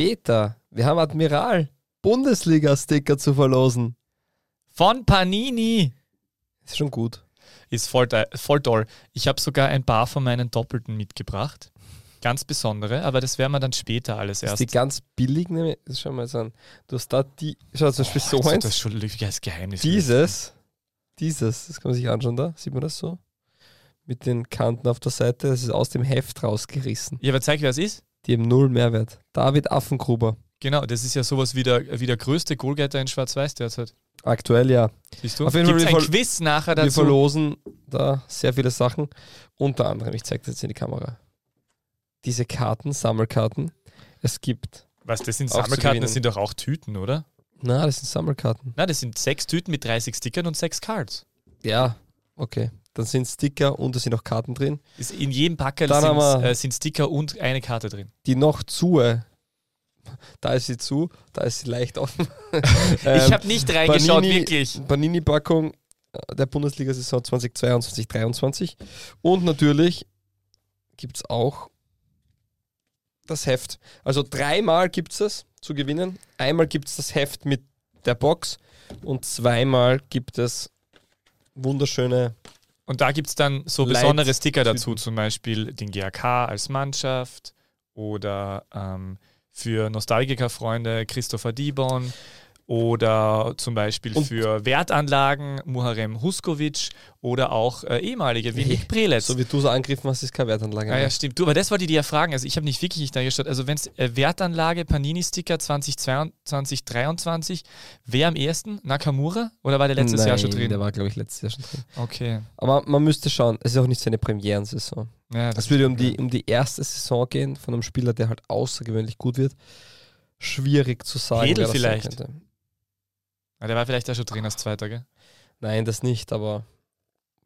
später. Wir haben Admiral Bundesliga-Sticker zu verlosen. Von Panini. Ist schon gut. Ist voll, voll toll. Ich habe sogar ein paar von meinen Doppelten mitgebracht. Ganz besondere, aber das werden wir dann später alles erst. Die ganz billigen, nämlich, schau mal so an. Du hast da die, schau zum Beispiel so Also, eins. Das ist schon als Geheimnis. Dieses, dieses, das kann man sich anschauen da. Sieht man das so? Mit den Kanten auf der Seite. Das ist aus dem Heft rausgerissen. Ja, aber zeig, wer es ist. Die haben null Mehrwert. David Affengruber. Genau, das ist ja sowas wie der, wie der größte Goalgetter in Schwarz-Weiß derzeit. Aktuell ja. Siehst du? Auf jeden Fall, Gibt's wir ein Quiz nachher Wir dazu? verlosen da sehr viele Sachen. Unter anderem, ich zeige das jetzt in die Kamera. Diese Karten, Sammelkarten. Es gibt. Was, das sind Sammelkarten, das sind doch auch Tüten, oder? Na, das sind Sammelkarten. Nein, das sind sechs Tüten mit 30 Stickern und sechs Cards. Ja, okay. Dann sind Sticker und da sind auch Karten drin. Ist in jedem Packerl Dann sind, äh, sind Sticker und eine Karte drin. Die noch zu. Da ist sie zu, da ist sie leicht offen. ich Ähm, habe nicht reingeschaut, Panini- wirklich. Panini-Packung äh, der Bundesliga-Saison 2022 2023 Und natürlich gibt es auch das Heft. Also dreimal gibt es das zu gewinnen. Einmal gibt es das Heft mit der Box und zweimal gibt es wunderschöne. Und da gibt es dann so Leit- besondere Sticker dazu, zum Beispiel den GAK als Mannschaft oder ähm, für Nostalgiker-Freunde Christopher Dibon oder zum Beispiel Und- für Wertanlagen Muharrem Huskovic oder auch äh, ehemalige Nick Prelitz. So wie du so angegriffen hast, ist keine Wertanlage. Ah, ja, mehr. stimmt. Du, aber das wollte ich dir ja fragen. Also ich habe nicht wirklich nicht reingeschaut. Also wenn es äh, Wertanlage Panini-Sticker 2022, 2023, wer am ersten? Nakamura? Oder war der letztes Nein, Jahr schon drin? Der war, glaube ich, letztes Jahr schon drin. okay. Aber man müsste schauen, es ist auch nicht seine Premierensaison. Ja, Es würde um die, um die erste Saison gehen von einem Spieler, der halt außergewöhnlich gut wird. Schwierig zu sagen. Wer das sein vielleicht. könnte. Ja, der war vielleicht ja schon drin als Zweiter, gell? Nein, das nicht, aber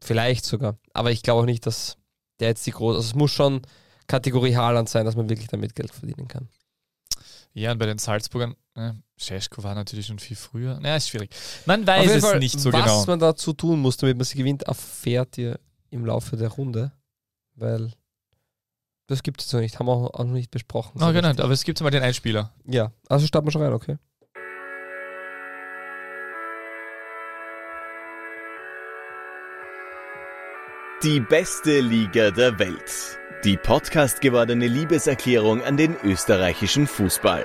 vielleicht sogar. Aber ich glaube auch nicht, dass der jetzt die große. Also es muss schon Kategorie Haaland sein, dass man wirklich damit Geld verdienen kann. Ja, und bei den Salzburgern, ne, Scheschko war natürlich schon viel früher. Naja, ist schwierig. Man weiß es Fall, nicht so was genau. man dazu tun muss, damit man sie gewinnt, erfährt ihr im Laufe der Runde. Weil das gibt es noch nicht, haben wir auch noch nicht besprochen. so Oh, genau, aber es gibt mal den Einspieler. Ja, also starten wir schon rein, okay. Die beste Liga der Welt. Die Podcast gewordene Liebeserklärung an den österreichischen Fußball.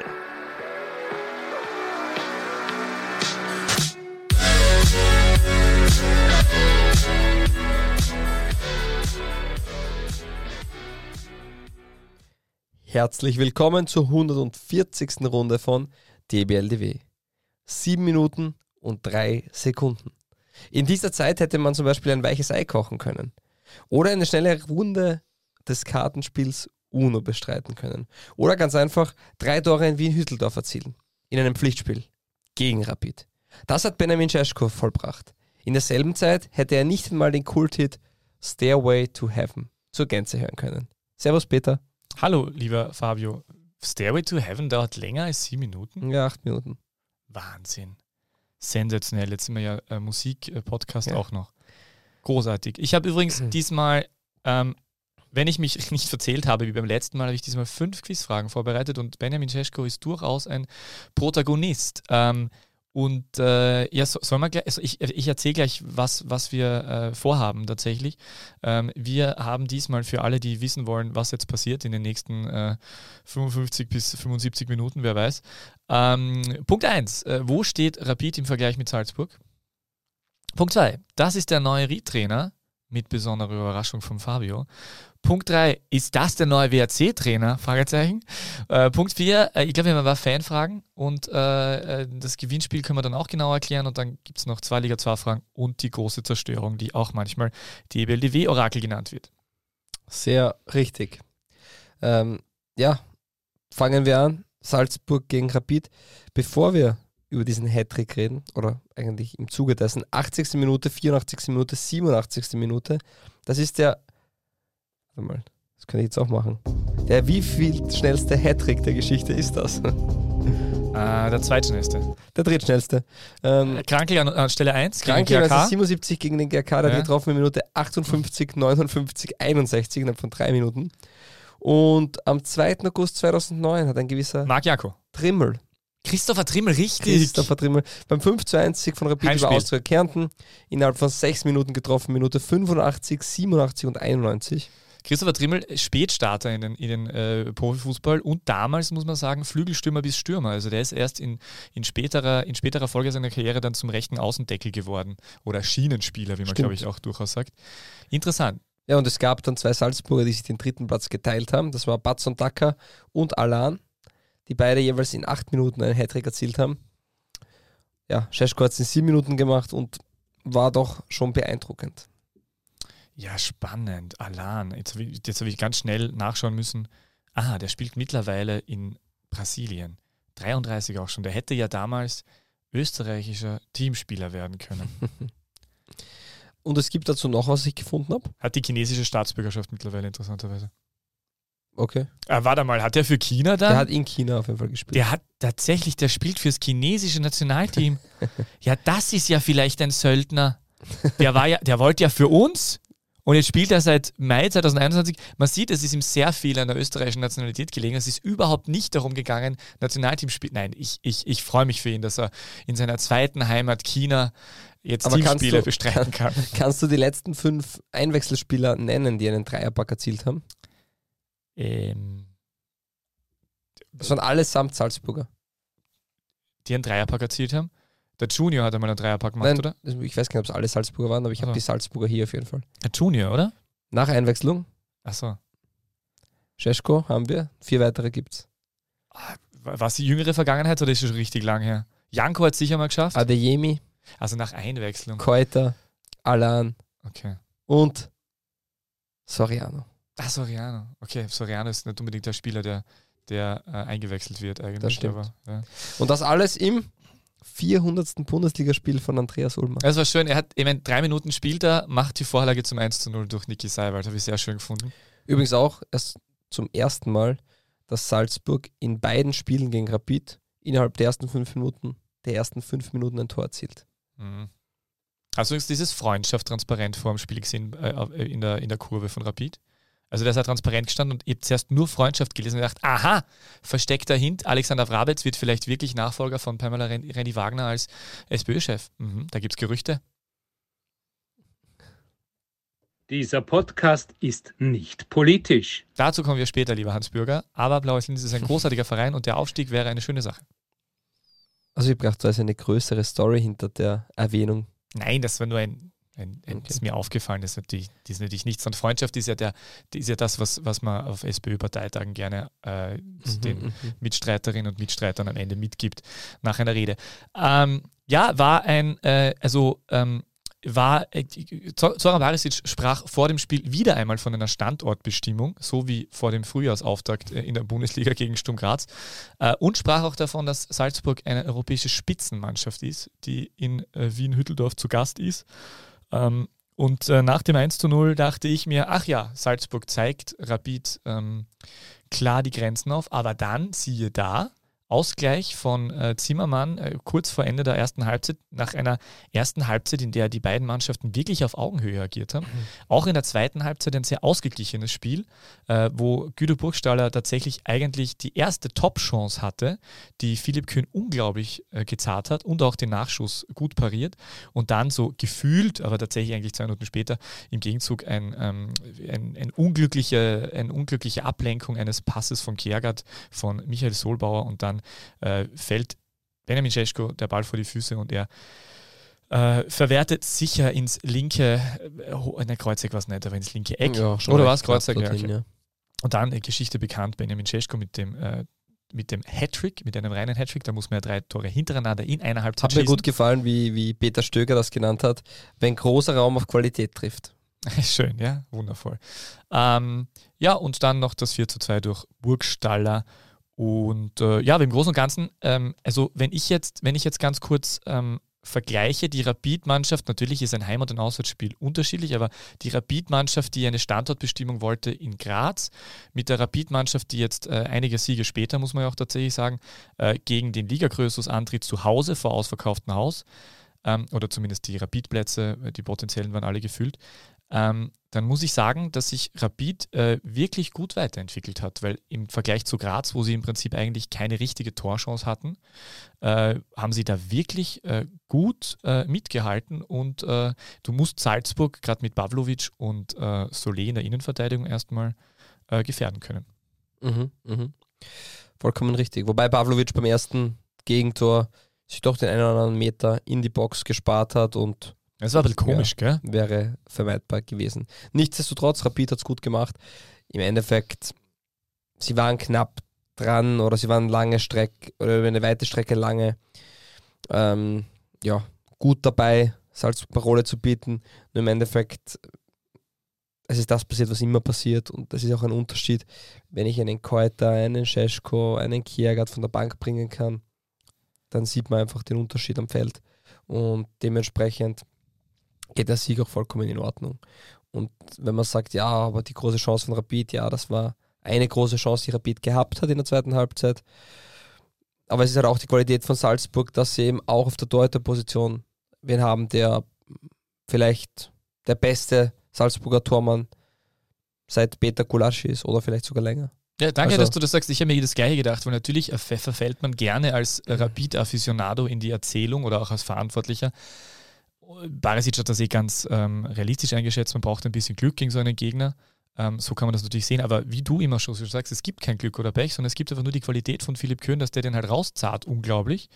Herzlich willkommen zur 140. Runde von DBLDW. Sieben Minuten und drei Sekunden. In dieser Zeit hätte man zum Beispiel ein weiches Ei kochen können. Oder eine schnelle Runde des Kartenspiels UNO bestreiten können. Oder ganz einfach drei Tore in Wien-Hütteldorf erzielen. In einem Pflichtspiel. Gegen Rapid. Das hat Benjamin Cesko vollbracht. In derselben Zeit hätte er nicht einmal den Kulthit Stairway to Heaven zur Gänze hören können. Servus Peter. Hallo, lieber Fabio. Stairway to Heaven dauert länger als sieben Minuten? Ja, acht Minuten. Wahnsinn. Sensationell. Jetzt sind wir ja äh, Musik-Podcast Ja. auch noch. Großartig. Ich habe übrigens Mhm. diesmal, ähm, wenn ich mich nicht verzählt habe, wie beim letzten Mal, habe ich diesmal fünf Quizfragen vorbereitet und Benjamin Cesko ist durchaus ein Protagonist. Ähm, und äh, ja, so, soll man gleich, also ich, ich erzähle gleich, was, was wir äh, vorhaben tatsächlich. Ähm, wir haben diesmal für alle, die wissen wollen, was jetzt passiert in den nächsten äh, 55 bis 75 Minuten, wer weiß. Ähm, Punkt 1. Äh, wo steht Rapid im Vergleich mit Salzburg? Punkt 2. Das ist der neue Ried-Trainer mit besonderer Überraschung von Fabio. Punkt 3. Ist das der neue WRC-Trainer? Fragezeichen. Äh, Punkt 4. Äh, ich glaube, wir haben ein paar Fanfragen und äh, äh, das Gewinnspiel können wir dann auch genau erklären und dann gibt es noch zwei Liga 2 Fragen und die große Zerstörung, die auch manchmal die EBLDW-Orakel genannt wird. Sehr richtig. Ähm, ja, fangen wir an. Salzburg gegen Rapid. Bevor wir über diesen Hattrick reden, oder eigentlich im Zuge dessen, 80. Minute, 84. Minute, 87. Minute, das ist der, warte mal, das kann ich jetzt auch machen. Der wie viel schnellste Hattrick der Geschichte ist das? Äh, der zweitschnellste. Der drittschnellste. Ähm, Krankel an, an Stelle 1 gegen Kranke, also GAK. 77 gegen den GRK, der Ja. getroffen in Minute 58, 59, 61 innerhalb von drei Minuten. Und am 2. August 2009 hat ein gewisser Marc Jako. Trimmel, Christopher Trimmel, richtig. Christopher Trimmel, beim 5 zu 1 Sieg von Rapid Heimspiel. über Austria Kärnten innerhalb von 6 Minuten getroffen, Minute 85, 87 und 91. Christopher Trimmel, Spätstarter in den, in den äh, Profifußball und damals, muss man sagen, Flügelstürmer bis Stürmer. Also der ist erst in, in, späterer, in späterer Folge seiner Karriere dann zum rechten Außendeckel geworden. Oder Schienenspieler, wie man, glaube ich, auch durchaus sagt. Interessant. Ja, und es gab dann zwei Salzburger, die sich den dritten Platz geteilt haben. Das war Batson Dacker und Alan, die beide jeweils in acht Minuten einen Hattrick erzielt haben. Ja, Scheschko hat es in sieben Minuten gemacht und war doch schon beeindruckend. Ja, spannend. Alan. Jetzt habe ich, jetzt hab ich ganz schnell nachschauen müssen. Aha, der spielt mittlerweile in Brasilien. 33 auch schon. Der hätte ja damals österreichischer Teamspieler werden können. Und es gibt dazu noch, was ich gefunden habe. Hat die chinesische Staatsbürgerschaft mittlerweile interessanterweise. Okay. Äh, warte mal, hat der für China da? Der hat in China auf jeden Fall gespielt. Der hat tatsächlich, der spielt fürs chinesische Nationalteam. ja, das ist ja vielleicht ein Söldner. Der war ja, der wollte ja für uns und jetzt spielt er seit Mai 2021. Man sieht, es ist ihm sehr viel an der österreichischen Nationalität gelegen. Es ist überhaupt nicht darum gegangen, Nationalteam spielt. Nein, ich, ich, ich freue mich für ihn, dass er in seiner zweiten Heimat China jetzt Aber Teamspiele du- bestreiten kann. Kannst du die letzten fünf Einwechselspieler nennen, die einen Dreierpack erzielt haben? Ähm, Das waren allesamt Salzburger. die einen Dreierpack erzielt haben. Der Junior hat einmal einen Dreierpack gemacht, Nein, oder? ich weiß gar nicht, ob es alle Salzburger waren, aber ich habe Ach so. die Salzburger hier auf jeden Fall. Der Junior, oder? Nach Einwechslung, Achso. Scheschko haben wir, vier weitere gibt's. War es die jüngere Vergangenheit oder ist es schon richtig lang her? Janko hat es sicher mal geschafft. Adeyemi, Also nach Einwechslung. Keuter, Alan Okay. und Soriano. Ah, Soriano. Okay, Soriano ist nicht unbedingt der Spieler, der, der äh, eingewechselt wird eigentlich. Das stimmt. Aber, ja. Und das alles im 400. Bundesligaspiel von Andreas Ullmann. Das war schön. Er hat, ich meine, drei Minuten spielt er, macht die Vorlage zum 1 zu 0 durch Niki Seiwald. Habe ich sehr schön gefunden. Übrigens auch erst zum ersten Mal, dass Salzburg in beiden Spielen gegen Rapid innerhalb der ersten fünf Minuten, der ersten fünf Minuten ein Tor erzielt. Mhm. Hast du übrigens dieses Freundschaft transparent vor dem Spiel gesehen äh, äh, in, der, in der Kurve von Rapid? Also der ist ja transparent gestanden und ich habe zuerst nur Freundschaft gelesen und gedacht, aha, versteckter Hint, Alexander Wrabetz wird vielleicht wirklich Nachfolger von Pamela Ren Renny Wagner als SPÖ-Chef. Mhm, da gibt es Gerüchte. Dieser Podcast ist nicht politisch. Dazu kommen wir später, lieber Hans Bürger. Aber Blaues Linz ist ein großartiger Verein und der Aufstieg wäre eine schöne Sache. Also ich habe gedacht, da ist eine größere Story hinter der Erwähnung. Nein, das war nur ein, ein, ein Okay. ist mir aufgefallen, das ist natürlich, das ist natürlich nichts. Und Freundschaft ist ja, der, ist ja das, was, was man auf SPÖ-Parteitagen gerne äh, den Mhm. Mitstreiterinnen und Mitstreitern am Ende mitgibt nach einer Rede. Ähm, ja, war ein, äh, also ähm, war, äh, Zoran Barisic sprach vor dem Spiel wieder einmal von einer Standortbestimmung, so wie vor dem Frühjahrsauftakt äh, in der Bundesliga gegen Sturm Graz äh, und sprach auch davon, dass Salzburg eine europäische Spitzenmannschaft ist, die in Wien-Hütteldorf zu Gast ist. Ähm, und äh, nach dem 1 zu 0 dachte ich mir, ach ja, Salzburg zeigt Rapid ähm, klar die Grenzen auf, aber dann, siehe da, Ausgleich von äh, Zimmermann äh, kurz vor Ende der ersten Halbzeit, nach einer ersten Halbzeit, in der die beiden Mannschaften wirklich auf Augenhöhe agiert haben. Auch in der zweiten Halbzeit ein sehr ausgeglichenes Spiel, äh, wo Güter Burgstaller tatsächlich eigentlich die erste Top-Chance hatte, die Philipp Kühn unglaublich äh, gezahlt hat und auch den Nachschuss gut pariert und dann so gefühlt, aber tatsächlich eigentlich zwei Minuten später im Gegenzug ein, ähm, ein, ein unglückliche, eine unglückliche Ablenkung eines Passes von Kiergaard von Michael Solbauer und dann äh, fällt Benjamin Cesko der Ball vor die Füße und er äh, verwertet sicher ins linke, äh, ne, Kreuzeck war es nicht, aber ins linke Eck. Ja, Oder was? knapp Kreuzeck, ja, okay. ja. Und dann äh, Geschichte bekannt, Benjamin Cesko mit dem, äh, mit dem Hattrick, mit einem reinen Hattrick, da muss man ja drei Tore hintereinander in einer Halbzeit Hat mir schießen. gut gefallen, wie, wie Peter Stöger das genannt hat, wenn großer Raum auf Qualität trifft. Schön, ja, wundervoll. Ähm, ja, und dann noch das 4 zu 2 durch Burgstaller. Und äh, ja, im Großen und Ganzen, ähm, also wenn ich jetzt, wenn ich jetzt ganz kurz ähm, vergleiche, die Rapid-Mannschaft, natürlich ist ein Heimat- und Auswärtsspiel unterschiedlich, aber die Rapid-Mannschaft, die eine Standortbestimmung wollte in Graz, mit der Rapid-Mannschaft, die jetzt äh, einige Siege später, muss man ja auch tatsächlich sagen, äh, gegen den Ligagrößus antritt zu Hause vor ausverkauftem Haus. ähm, oder zumindest die Rapid-Plätze, äh, die potenziellen waren alle gefüllt, ähm, dann muss ich sagen, dass sich Rapid äh, wirklich gut weiterentwickelt hat, weil im Vergleich zu Graz, wo sie im Prinzip eigentlich keine richtige Torchance hatten, äh, haben sie da wirklich äh, gut äh, mitgehalten und äh, du musst Salzburg gerade mit Pavlovic und äh, Solé in der Innenverteidigung erstmal gefährden können. Mhm, mhm. Vollkommen richtig. Wobei Pavlovic beim ersten Gegentor sich doch den einen oder anderen Meter in die Box gespart hat und das war ein bisschen komisch, ja, gell? Wäre vermeidbar gewesen. Nichtsdestotrotz, Rapid hat es gut gemacht. Im Endeffekt, sie waren knapp dran oder sie waren lange Strecke oder über eine weite Strecke lange ähm, ja, gut dabei, Salzburg Parole zu bieten. Nur im Endeffekt, es ist das passiert, was immer passiert und das ist auch ein Unterschied, wenn ich einen Keuter, einen Scheschko, einen Kiergard von der Bank bringen kann, dann sieht man einfach den Unterschied am Feld und dementsprechend geht der Sieg auch vollkommen in Ordnung. Und wenn man sagt, ja, aber die große Chance von Rapid, ja, das war eine große Chance, die Rapid gehabt hat in der zweiten Halbzeit. Aber es ist halt auch die Qualität von Salzburg, dass sie eben auch auf der Torhüterposition wen haben, der vielleicht der beste Salzburger Tormann seit Peter Kulaschi ist oder vielleicht sogar länger. Ja, danke, also, dass du das sagst. Ich habe mir das Gleiche gedacht, weil natürlich verfällt man gerne als Rapid-Aficionado in die Erzählung oder auch als Verantwortlicher Barisic hat das eh ganz ähm, realistisch eingeschätzt. Man braucht ein bisschen Glück gegen so einen Gegner. Ähm, so kann man das natürlich sehen. Aber wie du immer schon sagst, es gibt kein Glück oder Pech, sondern es gibt einfach nur die Qualität von Philipp Köhn, dass der den halt rauszahlt, unglaublich.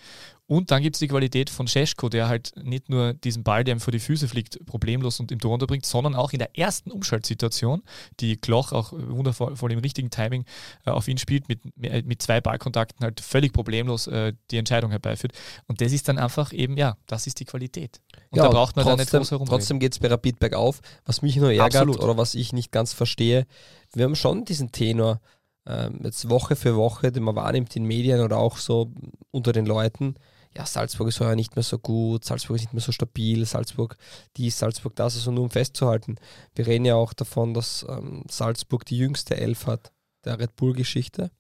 Und dann gibt es die Qualität von Scheschko, der halt nicht nur diesen Ball, der ihm vor die Füße fliegt, problemlos und im Tor unterbringt, sondern auch in der ersten Umschaltsituation, die Kloch auch wundervoll im richtigen Timing äh, auf ihn spielt, mit, mit zwei Ballkontakten halt völlig problemlos äh, die Entscheidung herbeiführt. Und das ist dann einfach eben, ja, das ist die Qualität. Und ja, da braucht man trotzdem, dann nicht groß herumreden. Trotzdem geht es bei Rapid bergauf. Was mich nur ärgert Absolut. oder was ich nicht ganz verstehe, wir haben schon diesen Tenor ähm, jetzt Woche für Woche, den man wahrnimmt in Medien oder auch so unter den Leuten. Ja, Salzburg ist heuer nicht mehr so gut, Salzburg ist nicht mehr so stabil, Salzburg dies, Salzburg das, also nur um festzuhalten. Wir reden ja auch davon, dass ähm, Salzburg die jüngste Elf hat der Red Bull-Geschichte,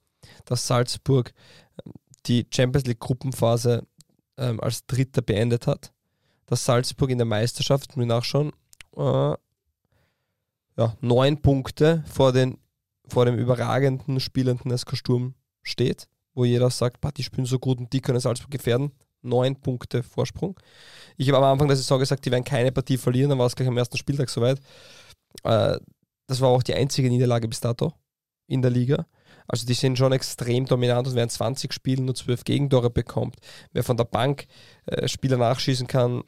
dass Salzburg ähm, die Champions League Gruppenphase ähm, als Dritter beendet hat dass Salzburg in der Meisterschaft, muss ich nachschauen, äh, ja, neun Punkte vor, den, vor dem überragenden, spielenden SK Sturm steht, wo jeder sagt, die spielen so gut und die können Salzburg gefährden. Neun Punkte Vorsprung. Ich habe am Anfang der Saison gesagt, die werden keine Partie verlieren, dann war es gleich am ersten Spieltag soweit. Äh, das war auch die einzige Niederlage bis dato in der Liga. Also die sind schon extrem dominant und wer in 20 Spielen nur 12 Gegentore bekommt, wer von der Bank äh, Spieler nachschießen kann,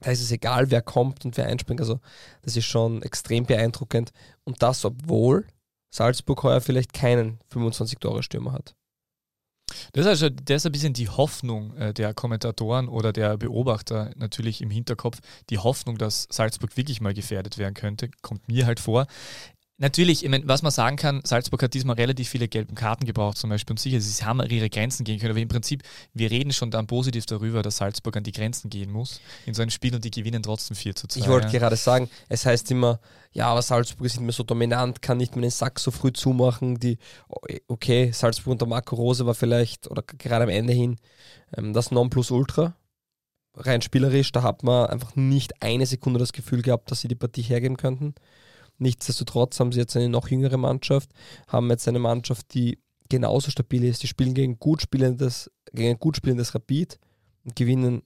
da ist es egal, wer kommt und wer einspringt. Also das ist schon extrem beeindruckend. Und das, obwohl Salzburg heuer vielleicht keinen 25-Tore-Stürmer hat. Das ist, also, das ist ein bisschen die Hoffnung äh, der Kommentatoren oder der Beobachter natürlich im Hinterkopf. Die Hoffnung, dass Salzburg wirklich mal gefährdet werden könnte, kommt mir halt vor. Natürlich, was man sagen kann, Salzburg hat diesmal relativ viele gelbe Karten gebraucht zum Beispiel und sicher, sie haben ihre Grenzen gehen können, aber im Prinzip, wir reden schon dann positiv darüber, dass Salzburg an die Grenzen gehen muss in so einem Spiel und die gewinnen trotzdem 4 zu 2. Ich wollte ja. gerade sagen, es heißt immer, ja, aber Salzburg ist nicht mehr so dominant, kann nicht mehr den Sack so früh zumachen, die, okay, Salzburg unter Marco Rose war vielleicht, oder gerade am Ende hin, ähm, das Nonplusultra, rein spielerisch, da hat man einfach nicht eine Sekunde das Gefühl gehabt, dass sie die Partie hergeben könnten. Nichtsdestotrotz haben sie jetzt eine noch jüngere Mannschaft, haben jetzt eine Mannschaft, die genauso stabil ist. Die spielen gegen, gut spielendes, gegen ein gut spielendes Rapid und gewinnen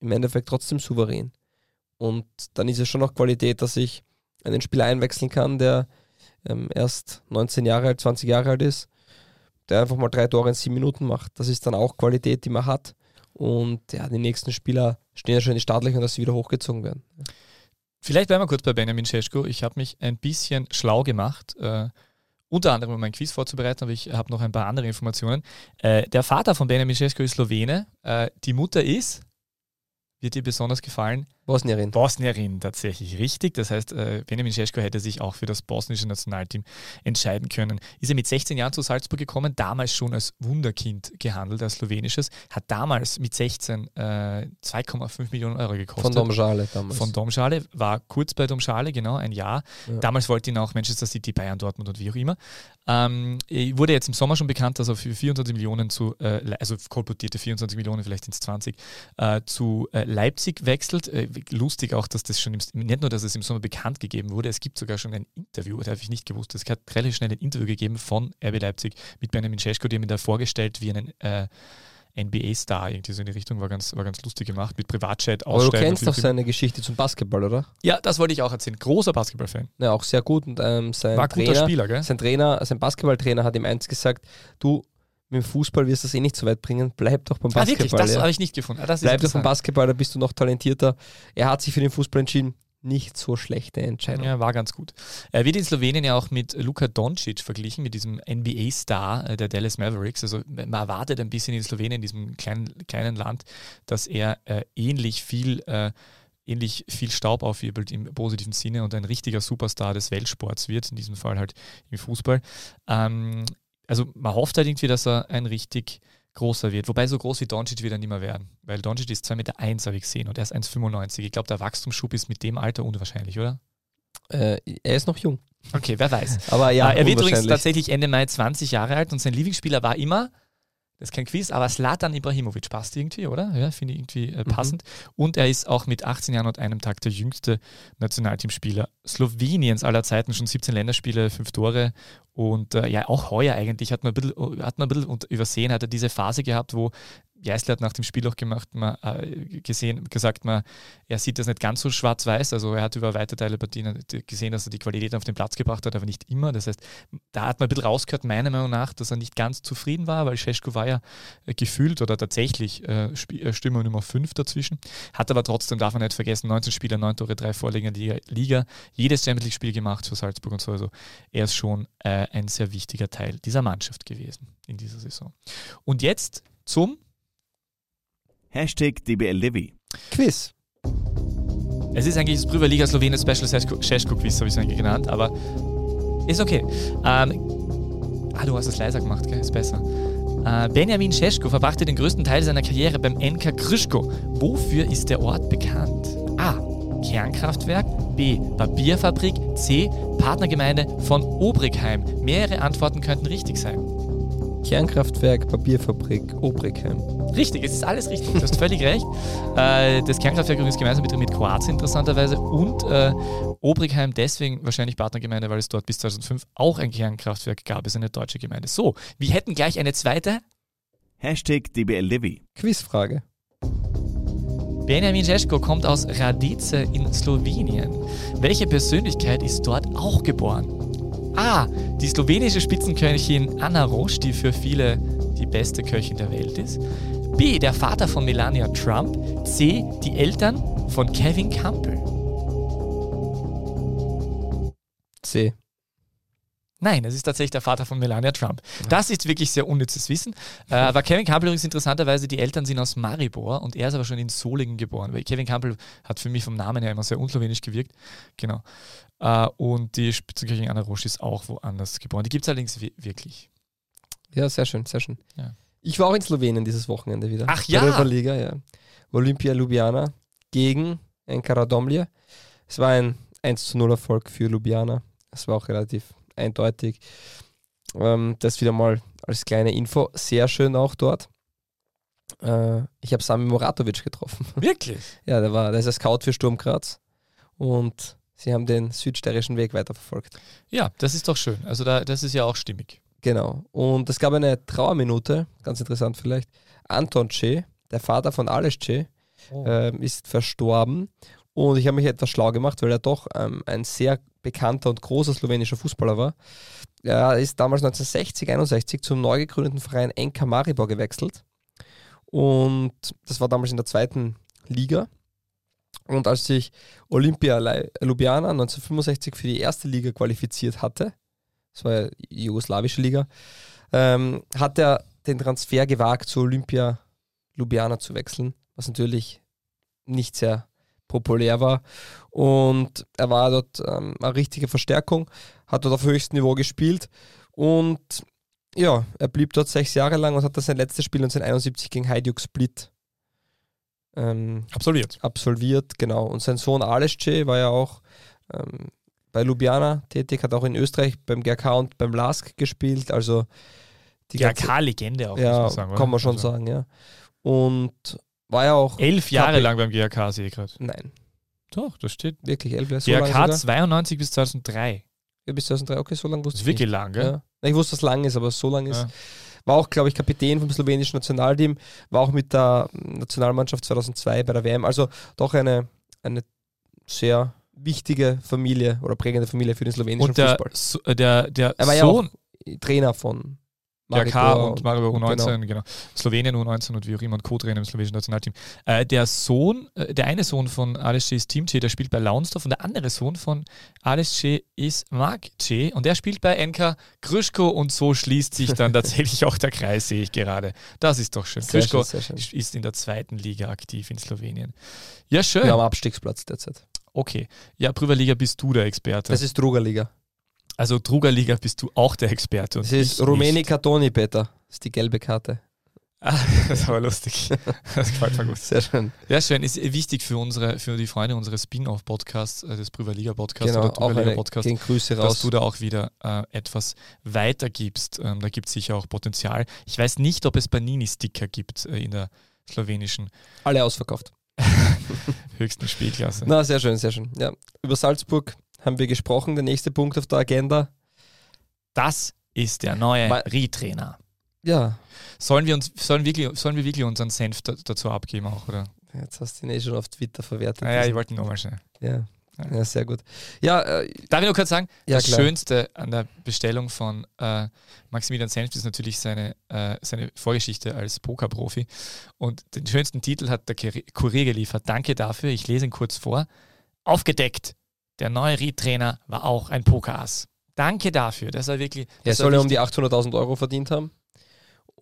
im Endeffekt trotzdem souverän. Und dann ist es schon noch Qualität, dass ich einen Spieler einwechseln kann, der ähm, erst 19 Jahre alt, 20 Jahre alt ist, der einfach mal drei Tore in sieben Minuten macht. Das ist dann auch Qualität, die man hat. Und ja, die nächsten Spieler stehen ja schon in die Startlöchern, dass sie wieder hochgezogen werden. Vielleicht bleiben wir kurz bei Benjamin Cesko. Ich habe mich ein bisschen schlau gemacht, äh, unter anderem um mein Quiz vorzubereiten, aber ich habe noch ein paar andere Informationen. Äh, der Vater von Benjamin Cesko ist Slowene. Äh, die Mutter ist, wird dir besonders gefallen, Bosnierin. Bosnierin tatsächlich richtig. Das heißt, äh, Benjamin Šeško hätte sich auch für das bosnische Nationalteam entscheiden können. Ist er mit 16 Jahren zu Salzburg gekommen, damals schon als Wunderkind gehandelt, als slowenisches, hat damals mit 16 äh, 2,5 Millionen Euro gekostet. Von Domschale damals. Von Domschale, war kurz bei Domschale, genau, ein Jahr. Ja. Damals wollte ihn auch Manchester City, Bayern, Dortmund und wie auch immer. Ähm, wurde jetzt im Sommer schon bekannt, dass er für 24 Millionen zu, äh, also kolportierte 24 Millionen, vielleicht ins 20, äh, zu äh, Leipzig wechselt. Lustig auch, dass das schon, im, nicht nur, dass es im Sommer bekannt gegeben wurde, es gibt sogar schon ein Interview, das habe ich nicht gewusst. Es hat relativ schnell ein Interview gegeben von RB Leipzig mit Benjamin Cesko, dem ihn da vorgestellt wie einen äh, NBA-Star, irgendwie so in die Richtung, war ganz, war ganz lustig gemacht, mit Privatchat, Aber du kennst doch seine Geschichte zum Basketball, oder? Ja, das wollte ich auch erzählen. Großer Basketball-Fan. Ja, auch sehr gut. Und ähm, sein War guter Trainer, Spieler, gell? sein Trainer, sein Basketballtrainer hat ihm eins gesagt, du, mit dem Fußball wirst du das eh nicht so weit bringen, bleib doch beim Ah, Basketball. wirklich, das ja. habe ich nicht gefunden. Ah, Bleib doch beim. Basketball, da bist du noch talentierter. Er hat sich für den Fußball entschieden. Nicht so schlechte Entscheidung. Ja, war ganz gut. Er wird in Slowenien ja auch mit Luka Doncic verglichen, mit diesem NBA-Star äh, der Dallas Mavericks. Also man erwartet ein bisschen in Slowenien, in diesem kleinen, kleinen Land, dass er äh, ähnlich viel äh, ähnlich viel Staub aufwirbelt im positiven Sinne und ein richtiger Superstar des Weltsports wird, in diesem Fall halt im Fußball. Ähm, also man hofft halt irgendwie, dass er ein richtig großer wird. Wobei so groß wie Doncic wird er nicht mehr werden. Weil Doncic ist 2,1 Meter, eins, habe ich gesehen, und er ist 1,95. Ich glaube, der Wachstumsschub ist mit dem Alter unwahrscheinlich, oder? Äh, er ist noch jung. Okay, wer weiß. Aber ja, Ah, er wird übrigens tatsächlich Ende Mai 20 Jahre alt und sein Lieblingsspieler war immer, ist kein Quiz, aber Slatan Ibrahimovic passt irgendwie, oder? Ja, finde ich irgendwie äh, Mhm. passend. Und er ist auch mit 18 Jahren und einem Tag der jüngste Nationalteamspieler Sloweniens aller Zeiten, schon 17 Länderspiele, 5 Tore. Und äh, ja, auch heuer eigentlich hat man ein bisschen, hat man ein bisschen übersehen, hat er diese Phase gehabt, wo Jeißler hat nach dem Spiel auch gemacht, man, äh, gesehen, gesagt, man, er sieht das nicht ganz so schwarz-weiß. Also er hat über weite Teile Partien gesehen, dass er die Qualität auf den Platz gebracht hat, aber nicht immer. Das heißt, da hat man ein bisschen rausgehört, meiner Meinung nach, dass er nicht ganz zufrieden war, weil Scheschko war ja äh, gefühlt oder tatsächlich äh, äh, Stimme Nummer 5 dazwischen. Hat aber trotzdem, darf man nicht vergessen, 19 Spieler, 9 Tore, 3 Vorleger in der Liga, jedes Champions League-Spiel gemacht für Salzburg und so. Also er ist schon äh, ein sehr wichtiger Teil dieser Mannschaft gewesen in dieser Saison. Und jetzt zum Hashtag DBLDW. Quiz. Es ist eigentlich das Prüfer Liga Slowenien Special Sheshko Quiz, habe ich es eigentlich genannt, aber ist okay. Ähm, ah, du hast es leiser gemacht, gell? Ist besser. Äh, Benjamin Šeško verbrachte den größten Teil seiner Karriere beim NK Krischko. Wofür ist der Ort bekannt? A. Kernkraftwerk. B. Papierfabrik. C. Partnergemeinde von Obrigheim. Mehrere Antworten könnten richtig sein. Kernkraftwerk, Papierfabrik, Obrigheim. Richtig, es ist alles richtig. Du hast völlig recht. Äh, das Kernkraftwerk übrigens gemeinsam mit, mit Kroatien interessanterweise und äh, Obrigheim deswegen wahrscheinlich Partnergemeinde, weil es dort bis 2005 auch ein Kernkraftwerk gab. Es ist eine deutsche Gemeinde. So, wir hätten gleich eine zweite. Hashtag DBLDW. Quizfrage. Benjamin Šeško kommt aus Radice in Slowenien. Welche Persönlichkeit ist dort auch geboren? A. Die slowenische Spitzenköchin Anna Rosch, die für viele die beste Köchin der Welt ist. B. Der Vater von Melania Trump. C. Die Eltern von Kevin Campbell. C. Nein, es ist tatsächlich der Vater von Melania Trump. Das ist wirklich sehr unnützes Wissen. Äh, aber Kevin Campbell übrigens interessanterweise, die Eltern sind aus Maribor und er ist aber schon in Solingen geboren. Weil Kevin Campbell hat für mich vom Namen her immer sehr unslowenisch gewirkt. Genau. Äh, und die Spitzenköchin Anna Rosch ist auch woanders geboren. Die gibt es allerdings wi- wirklich. Ja, sehr schön, sehr schön. Ja. Ich war auch in Slowenien dieses Wochenende wieder. Ach der ja? Oberliga, ja. Olympia Ljubljana gegen Ankara Domlje. Es war ein 1 zu 0 Erfolg für Ljubljana. Es war auch relativ eindeutig. Ähm, das wieder mal als kleine Info. Sehr schön auch dort. Äh, ich habe Sami Moratovic getroffen. Wirklich? ja, der war, der ist ein Scout für Sturm Graz. Und sie haben den südsteirischen Weg weiterverfolgt. Ja, das ist doch schön. Also da, das ist ja auch stimmig. Genau. Und es gab eine Trauerminute, ganz interessant vielleicht. Anton Che, der Vater von Ales Che, ähm, ist verstorben. Und ich habe mich etwas schlau gemacht, weil er doch ähm, ein sehr bekannter und großer slowenischer Fußballer war. Er ist damals 1960, 61 zum neu gegründeten Verein NK Maribor gewechselt. Und das war damals in der zweiten Liga. Und als sich Olympia Ljubljana 1965 für die erste Liga qualifiziert hatte, das war ja die jugoslawische Liga, ähm, hat er den Transfer gewagt, zu Olympia Ljubljana zu wechseln, was natürlich nicht sehr populär war. Und er war dort ähm, eine richtige Verstärkung, hat dort auf höchstem Niveau gespielt und ja, er blieb dort sechs Jahre lang und hat dann sein letztes Spiel 1971 gegen Hajduk Split ähm, Absolviert. absolviert, genau. Und sein Sohn Alesce war ja auch ähm, bei Ljubljana tätig, hat auch in Österreich beim GRK und beim LASK gespielt, also die GRK-Legende auch, muss ja, man sagen. kann man schon Also, sagen, ja. Und war ja auch. Elf Jahre lang beim GRK, sehe ich gerade. Nein, Doch, das steht. wirklich elf Jahre. So GRK sogar? 92 bis 2003. Ja, bis 2003, okay, so lange wusste ich wirklich nicht. lang, gell? Ja. Ich wusste, dass es lang ist, aber so lang ist. Ja. War auch, glaube ich, Kapitän vom slowenischen Nationalteam, war auch mit der Nationalmannschaft 2002 bei der WM. Also doch eine, eine sehr wichtige Familie oder prägende Familie für den slowenischen Und der, Fußball. So- äh, der, der Er war ja Sohn auch Trainer von Maribor und Maribor U19, genau. Slowenien U19 und wie auch immer und Co-Trainer im slowenischen Nationalteam. Äh, der Sohn, äh, der eine Sohn von Ales C ist Team C, der spielt bei Launsdorf und der andere Sohn von Ales C ist Mark C und der spielt bei NK Krüschko und so schließt sich dann tatsächlich auch der Kreis, sehe ich gerade. Das ist doch schön. Sehr Krüschko schön, sehr schön. ist in der zweiten Liga aktiv in Slowenien. Ja, schön. Ja, am Abstiegsplatz derzeit. Okay. Ja, Prüverliga bist du der Experte. Das ist Drugerliga. Also Drugerliga bist du auch der Experte. Und Das ist ich Rumäni nicht. Katoni, Peter. Das ist die gelbe Karte. Ah, das ist aber lustig. Das gefällt mir gut. Sehr schön. Ja, schön. Ist wichtig für unsere, für die Freunde unseres Spin-off-Podcasts, äh, des Prüverliga-Podcasts Genau, oder Prüverliga-Podcasts, Grüße dass raus. du da auch wieder äh, etwas weitergibst. Ähm, da gibt es sicher auch Potenzial. Ich weiß nicht, ob es Panini-Sticker gibt äh, in der slowenischen Alle ausverkauft. höchsten Spielklasse. Na, sehr schön, sehr schön. Ja, über Salzburg haben wir gesprochen. Der nächste Punkt auf der Agenda. Das ist der neue Rie-Trainer. Ja, Sollen wir, uns, sollen, wirklich, sollen wir wirklich unseren Senf da, dazu abgeben auch, oder? jetzt hast du ihn eh schon auf Twitter verwertet. Naja, ich wollte nochmal schnell. ja. ja, sehr gut. Ja, äh, Darf ich nur kurz sagen, Ja, das klar. Schönste an der Bestellung von äh, Maximilian Senft ist natürlich seine, äh, seine Vorgeschichte als Pokerprofi. Und den schönsten Titel hat der Kuri- Kurier geliefert. Danke dafür. Ich lese ihn kurz vor. Aufgedeckt. Der neue Ried-Trainer war auch ein Pokarass. Danke dafür. Das war wirklich. das war soll ja um die wichtig. 800.000 Euro verdient haben.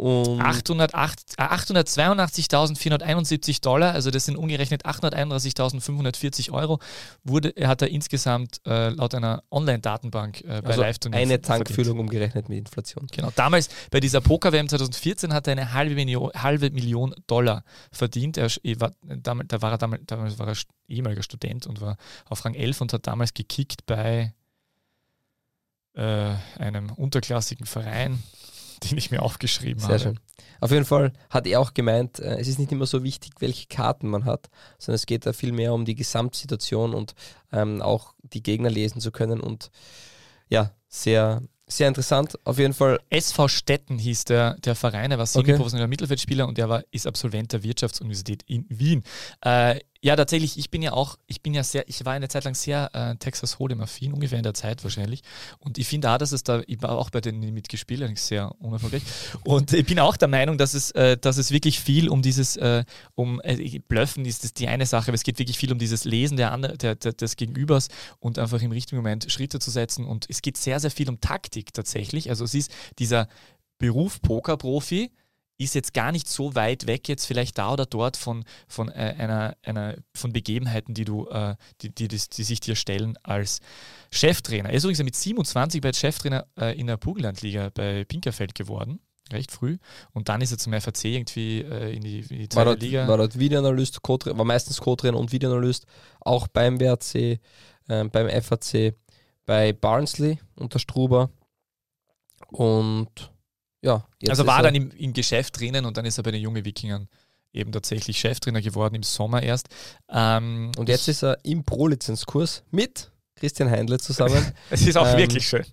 Und 808 äh, 882.471 Dollar, also das sind umgerechnet 831.540 Euro, wurde, hat er insgesamt äh, laut einer Online-Datenbank äh, bei also Live-Turnieren eine. Tankfüllung umgerechnet mit Inflation. Genau, damals bei dieser Poker-WM 2014 hat er eine halbe Million, halbe Million Dollar verdient. Er sch- war, damals, da war er damals, damals war er ehemaliger Student und war auf Rang 11 und hat damals gekickt bei äh, einem unterklassigen Verein, den ich mir aufgeschrieben Sehr habe. schön. Auf jeden Fall hat er auch gemeint, äh, es ist nicht immer so wichtig, welche Karten man hat, sondern es geht da viel mehr um die Gesamtsituation und ähm, auch die Gegner lesen zu können. Und ja, sehr, sehr interessant. Auf jeden Fall, SV Stetten hieß der, der Verein, er war Okay. semi-professioneller Mittelfeldspieler und der war, ist Absolvent der Wirtschaftsuniversität in Wien. Äh, ja, tatsächlich, ich bin ja auch, ich bin ja sehr, ich war eine Zeit lang sehr äh, Texas Hold'em affin, ungefähr in der Zeit wahrscheinlich. Und ich finde auch, dass es da, ich war auch bei denen mitgespielt, allerdings sehr unerfolgreich. Und ich bin auch der Meinung, dass es, äh, dass es wirklich viel um dieses, äh, um äh, Blöffen ist das die eine Sache, aber es geht wirklich viel um dieses Lesen der andere, der, der, des Gegenübers und einfach im richtigen Moment Schritte zu setzen. Und es geht sehr, sehr viel um Taktik tatsächlich. Also es ist dieser Beruf Pokerprofi ist jetzt gar nicht so weit weg jetzt vielleicht da oder dort von, von äh, einer, einer von Begebenheiten, die du, äh, die, die, die, die sich dir stellen als Cheftrainer. Er ist übrigens mit 27 bei Cheftrainer äh, in der Burgenlandliga bei Pinkerfeld geworden, recht früh. Und dann ist er zum FAC irgendwie äh, in, die, in die war zweite dort, Liga. war dort Videoanalyst, Co-Trainer- war meistens Co-Trainer und Videoanalyst, auch beim WRC, ähm, beim FAC, bei Barnsley unter Struber. Und ja, jetzt also war er, dann im, im Geschäft drinnen und dann ist er bei den jungen Wikingern eben tatsächlich Cheftrainer geworden im Sommer erst. Ähm, Und jetzt ist er im Pro-Lizenzkurs mit Christian Heindle zusammen. es ist auch ähm, wirklich schön.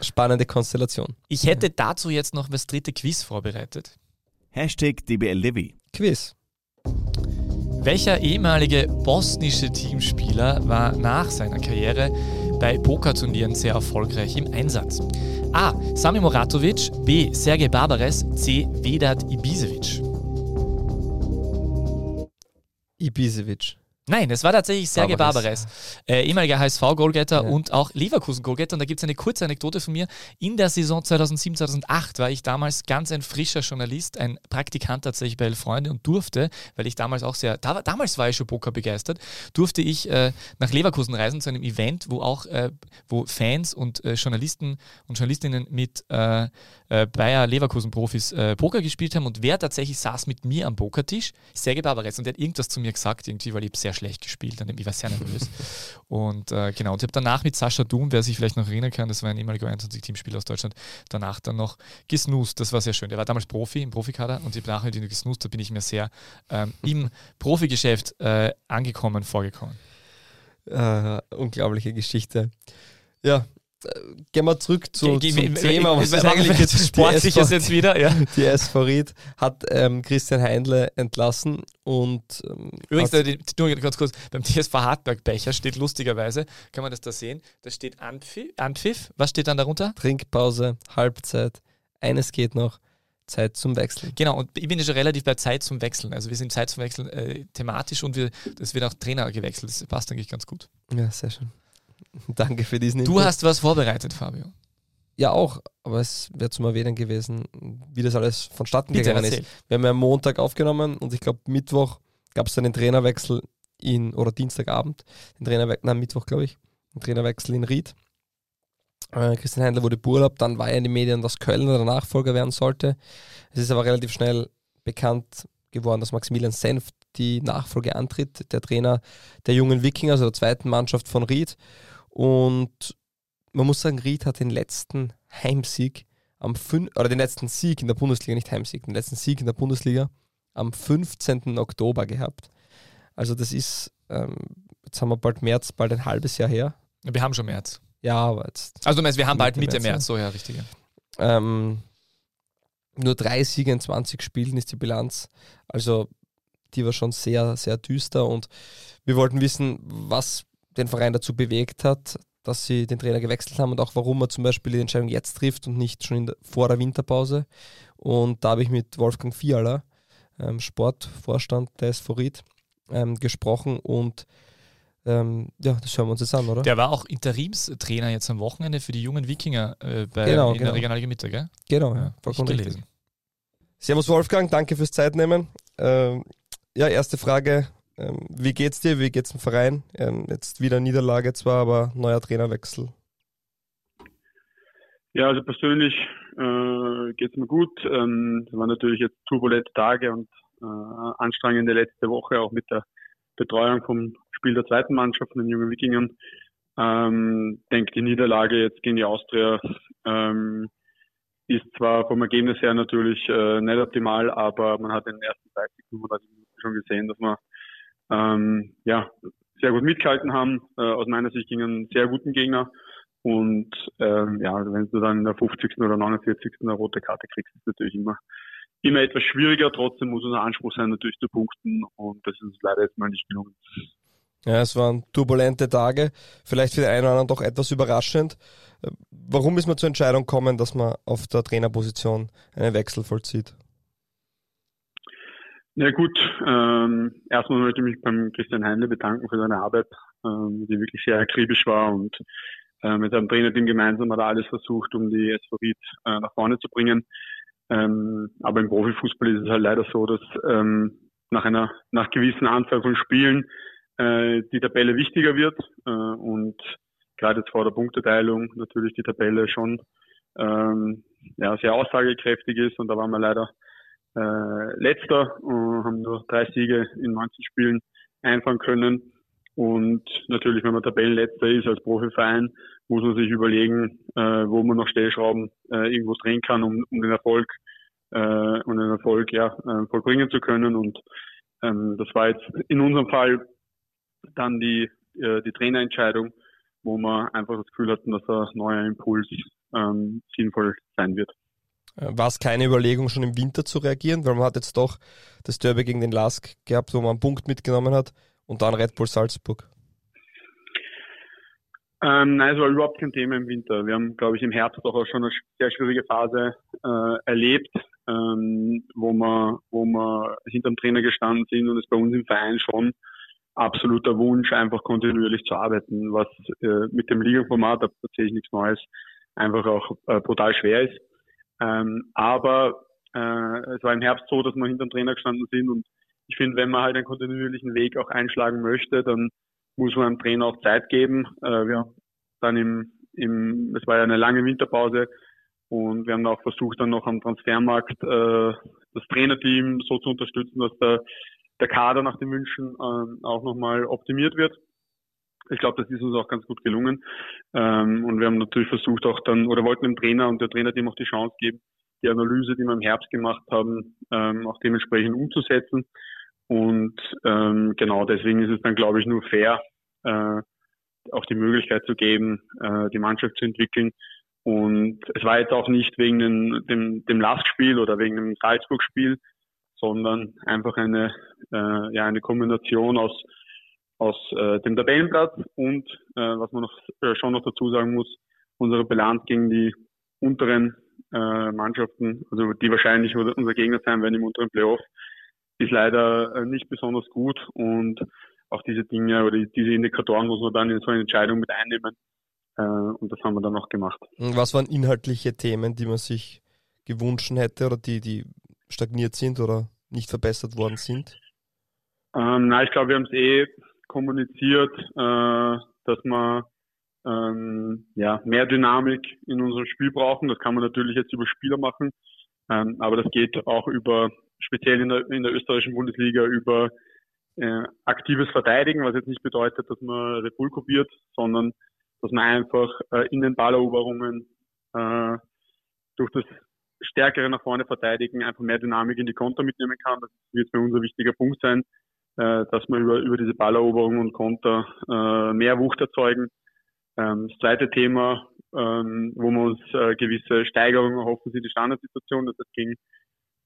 Spannende Konstellation. Ich hätte dazu jetzt noch das dritte Quiz vorbereitet. Hashtag DBLDW. Quiz. Welcher ehemalige bosnische Teamspieler war nach seiner Karriere bei Pokerturnieren sehr erfolgreich im Einsatz? A. Sami Moratovic, B. Sergej Barbares, C. Vedat Ibisevic. Ibisevic. Nein, es war tatsächlich Sergei Barbares. Äh, ehemaliger HSV-Goalgetter Ja. und auch Leverkusen-Goalgetter. Und da gibt es eine kurze Anekdote von mir. In der Saison 2007, 2008 war ich damals ganz ein frischer Journalist, ein Praktikant tatsächlich bei Elf Freunde und durfte, weil ich damals auch sehr, da, damals war ich schon Poker begeistert, durfte ich äh, nach Leverkusen reisen zu einem Event, wo auch äh, wo Fans und äh, Journalisten und Journalistinnen mit äh, Bayer Leverkusen-Profis äh, Poker gespielt haben und wer tatsächlich saß mit mir am Pokertisch? Sergei Barbares und der hat irgendwas zu mir gesagt, irgendwie, weil ich sehr schlecht gespielt habe, ich war sehr nervös. und äh, genau, und ich habe danach mit Sascha Doom, wer sich vielleicht noch erinnern kann, das war ein ehemaliger 21-Teamspieler aus Deutschland, danach dann noch gesnoost, das war sehr schön. Der war damals Profi im Profikader und ich habe nachher mit ihm gesnoost, da bin ich mir sehr ähm, im Profigeschäft äh, angekommen, vorgekommen. Äh, unglaubliche Geschichte. Ja, gehen wir zurück zu, Ge- zum Thema, was ist eigentlich jetzt Sportliches jetzt wieder, ja. die SV Ried hat ähm, Christian Heindle entlassen und ähm, Übrigens, hat, äh, nur ganz kurz, beim TSV Hartberg-Becher steht lustigerweise, kann man das da sehen, da steht Anpfiff, Anpfiff. was steht dann darunter? Trinkpause, Halbzeit, eines geht noch, Zeit zum Wechseln. Genau, und ich bin ja schon relativ bei Zeit zum Wechseln. Also wir sind Zeit zum Wechseln äh, thematisch und wir, es wird auch Trainer gewechselt. Das passt eigentlich ganz gut. Ja, sehr schön. Danke für diesen Du Input. hast was vorbereitet, Fabio. Ja, auch, aber es wäre zum Erwähnen gewesen, wie das alles vonstatten Bitte gegangen ist. erzähl. Wir haben ja am Montag aufgenommen und ich glaube, Mittwoch gab es dann den Trainerwechsel in, oder Dienstagabend, den Trainerwechsel, nein, Mittwoch glaube ich, den Trainerwechsel in Ried. Äh, Christian Heindler wurde beurlaubt, dann war er in den Medien, dass Kölner der Nachfolger werden sollte. Es ist aber relativ schnell bekannt geworden, dass Maximilian Senft die Nachfolge antritt, der Trainer der jungen Wikinger, also der zweiten Mannschaft von Ried. Und man muss sagen, Ried hat den letzten Heimsieg am fün oder den letzten Sieg in der Bundesliga, nicht Heimsieg, den letzten Sieg in der Bundesliga am 15. Oktober gehabt. Also das ist, ähm, jetzt haben wir bald März, bald ein halbes Jahr her. Wir haben schon März. Ja, aber jetzt Also du meinst, wir haben bald Mitte März, März, so ja, richtig. ähm, nur drei Siege in 20 Spielen ist die Bilanz. Also die war schon sehr, sehr düster und wir wollten wissen, was den Verein dazu bewegt hat, dass sie den Trainer gewechselt haben und auch warum er zum Beispiel die Entscheidung jetzt trifft und nicht schon der, vor der Winterpause. Und da habe ich mit Wolfgang Fiala, ähm, Sportvorstand SV Ried, ähm, gesprochen und ähm, ja, das hören wir uns jetzt an, oder? Der war auch Interimstrainer jetzt am Wochenende für die jungen Wikinger äh, bei, Genau, in genau. der Regionalliga Mitte, gell? Genau, Ja, ja, vollkommen ich richtig. gelesen. Servus Wolfgang, danke fürs Zeitnehmen. Ähm, ja, erste Frage. Ähm, wie geht's dir? Wie geht's dem Verein? Ähm, jetzt wieder Niederlage zwar, aber neuer Trainerwechsel. Ja, also persönlich äh, geht es mir gut. Ähm, es waren natürlich jetzt turbulente Tage und äh, anstrengende letzte Woche, auch mit der Betreuung vom Spiel der zweiten Mannschaft von den jungen Wikingern. Ähm, denke, die Niederlage jetzt gegen die Austria ähm, ist zwar vom Ergebnis her natürlich äh, nicht optimal, aber man hat in den ersten 30, 35 Minuten schon gesehen, dass wir ähm, ja, sehr gut mitgehalten haben. Äh, aus meiner Sicht gegen einen sehr guten Gegner. Und ähm, ja, also wenn du dann in der 50. oder 49. eine rote Karte kriegst, ist natürlich immer, immer etwas schwieriger. Trotzdem muss unser Anspruch sein, natürlich zu punkten. Und das ist uns leider jetzt mal nicht gelungen. Ja, es waren turbulente Tage, vielleicht für den einen oder anderen doch etwas überraschend. Warum ist man zur Entscheidung gekommen, dass man auf der Trainerposition einen Wechsel vollzieht? Na gut, ähm, erstmal möchte ich mich beim Christian Heinle bedanken für seine Arbeit, ähm, die wirklich sehr akribisch war und äh, mit seinem Trainerteam gemeinsam hat er alles versucht, um die SV äh, nach vorne zu bringen. Ähm, aber im Profifußball ist es halt leider so, dass ähm, nach einer nach gewissen Anzahl von Spielen äh, die Tabelle wichtiger wird äh, und gerade jetzt vor der Punkteteilung natürlich die Tabelle schon ähm, ja, sehr aussagekräftig ist und da waren wir leider äh, letzter, äh, haben nur drei Siege in 19 Spielen einfahren können. Und natürlich, wenn man Tabellenletzter ist als Profiverein, muss man sich überlegen, äh, wo man noch Stellschrauben äh, irgendwo drehen kann, um, um den Erfolg äh, um den Erfolg ja äh, vollbringen zu können. Und ähm, das war jetzt in unserem Fall dann die äh, die Trainerentscheidung, wo wir einfach das Gefühl hatten, dass ein neuer Impuls ähm, sinnvoll sein wird. Äh, War es keine Überlegung, schon im Winter zu reagieren? Weil man hat jetzt doch das Derby gegen den Lask gehabt, wo man einen Punkt mitgenommen hat und dann Red Bull Salzburg. Ähm, nein, es war überhaupt kein Thema im Winter. Wir haben, glaube ich, im Herbst auch schon eine sehr schwierige Phase äh, erlebt, ähm, wo wir, wo wir hinterm Trainer gestanden sind und es bei uns im Verein schon absoluter Wunsch, einfach kontinuierlich zu arbeiten, was äh, mit dem Ligaformat, da erzähle ich nichts Neues, einfach auch äh, brutal schwer ist. Ähm, aber äh, es war im Herbst so, dass wir hinter dem Trainer gestanden sind und ich finde, wenn man halt einen kontinuierlichen Weg auch einschlagen möchte, dann muss man dem Trainer auch Zeit geben. Äh, wir haben dann im, im, es war ja eine lange Winterpause und wir haben auch versucht, dann noch am Transfermarkt äh, das Trainerteam so zu unterstützen, dass der, der Kader nach den Wünschen äh, auch nochmal optimiert wird. Ich glaube, das ist uns auch ganz gut gelungen. Ähm, und wir haben natürlich versucht auch dann, oder wollten dem Trainer und der Trainerteam auch die Chance geben, die Analyse, die wir im Herbst gemacht haben, ähm, auch dementsprechend umzusetzen. Und ähm, genau deswegen ist es dann, glaube ich, nur fair, äh, auch die Möglichkeit zu geben, äh, die Mannschaft zu entwickeln. Und es war jetzt auch nicht wegen dem, dem, dem Lastspiel oder wegen dem Salzburg-Spiel, sondern einfach eine, äh, ja, eine Kombination aus, aus äh, dem Tabellenplatz und, äh, was man noch, äh, schon noch dazu sagen muss, unsere Bilanz gegen die unteren äh, Mannschaften, also die wahrscheinlich unser Gegner sein werden im unteren Playoff, ist leider äh, nicht besonders gut und auch diese Dinge oder diese Indikatoren muss man dann in so eine Entscheidung mit einnehmen. Äh, und das haben wir dann auch gemacht. Was waren inhaltliche Themen, die man sich gewünscht hätte oder die, die stagniert sind oder nicht verbessert worden sind? Ähm, na, ich glaube, wir haben es eh kommuniziert, äh, dass wir ähm, ja, mehr Dynamik in unserem Spiel brauchen. Das kann man natürlich jetzt über Spieler machen, ähm, aber das geht auch über, speziell in der, in der österreichischen Bundesliga, über äh, aktives Verteidigen, was jetzt nicht bedeutet, dass man Red Bull kopiert, sondern dass man einfach äh, in den Balleroberungen äh, durch das stärkere nach vorne verteidigen einfach mehr Dynamik in die Konter mitnehmen kann. Das wird für uns ein wichtiger Punkt sein, äh, dass wir über, über diese Balleroberungen und Konter äh, mehr Wucht erzeugen. Ähm, das zweite Thema, ähm, wo wir uns äh, gewisse Steigerungen erhoffen, sind die Standardsituationen. Das ging,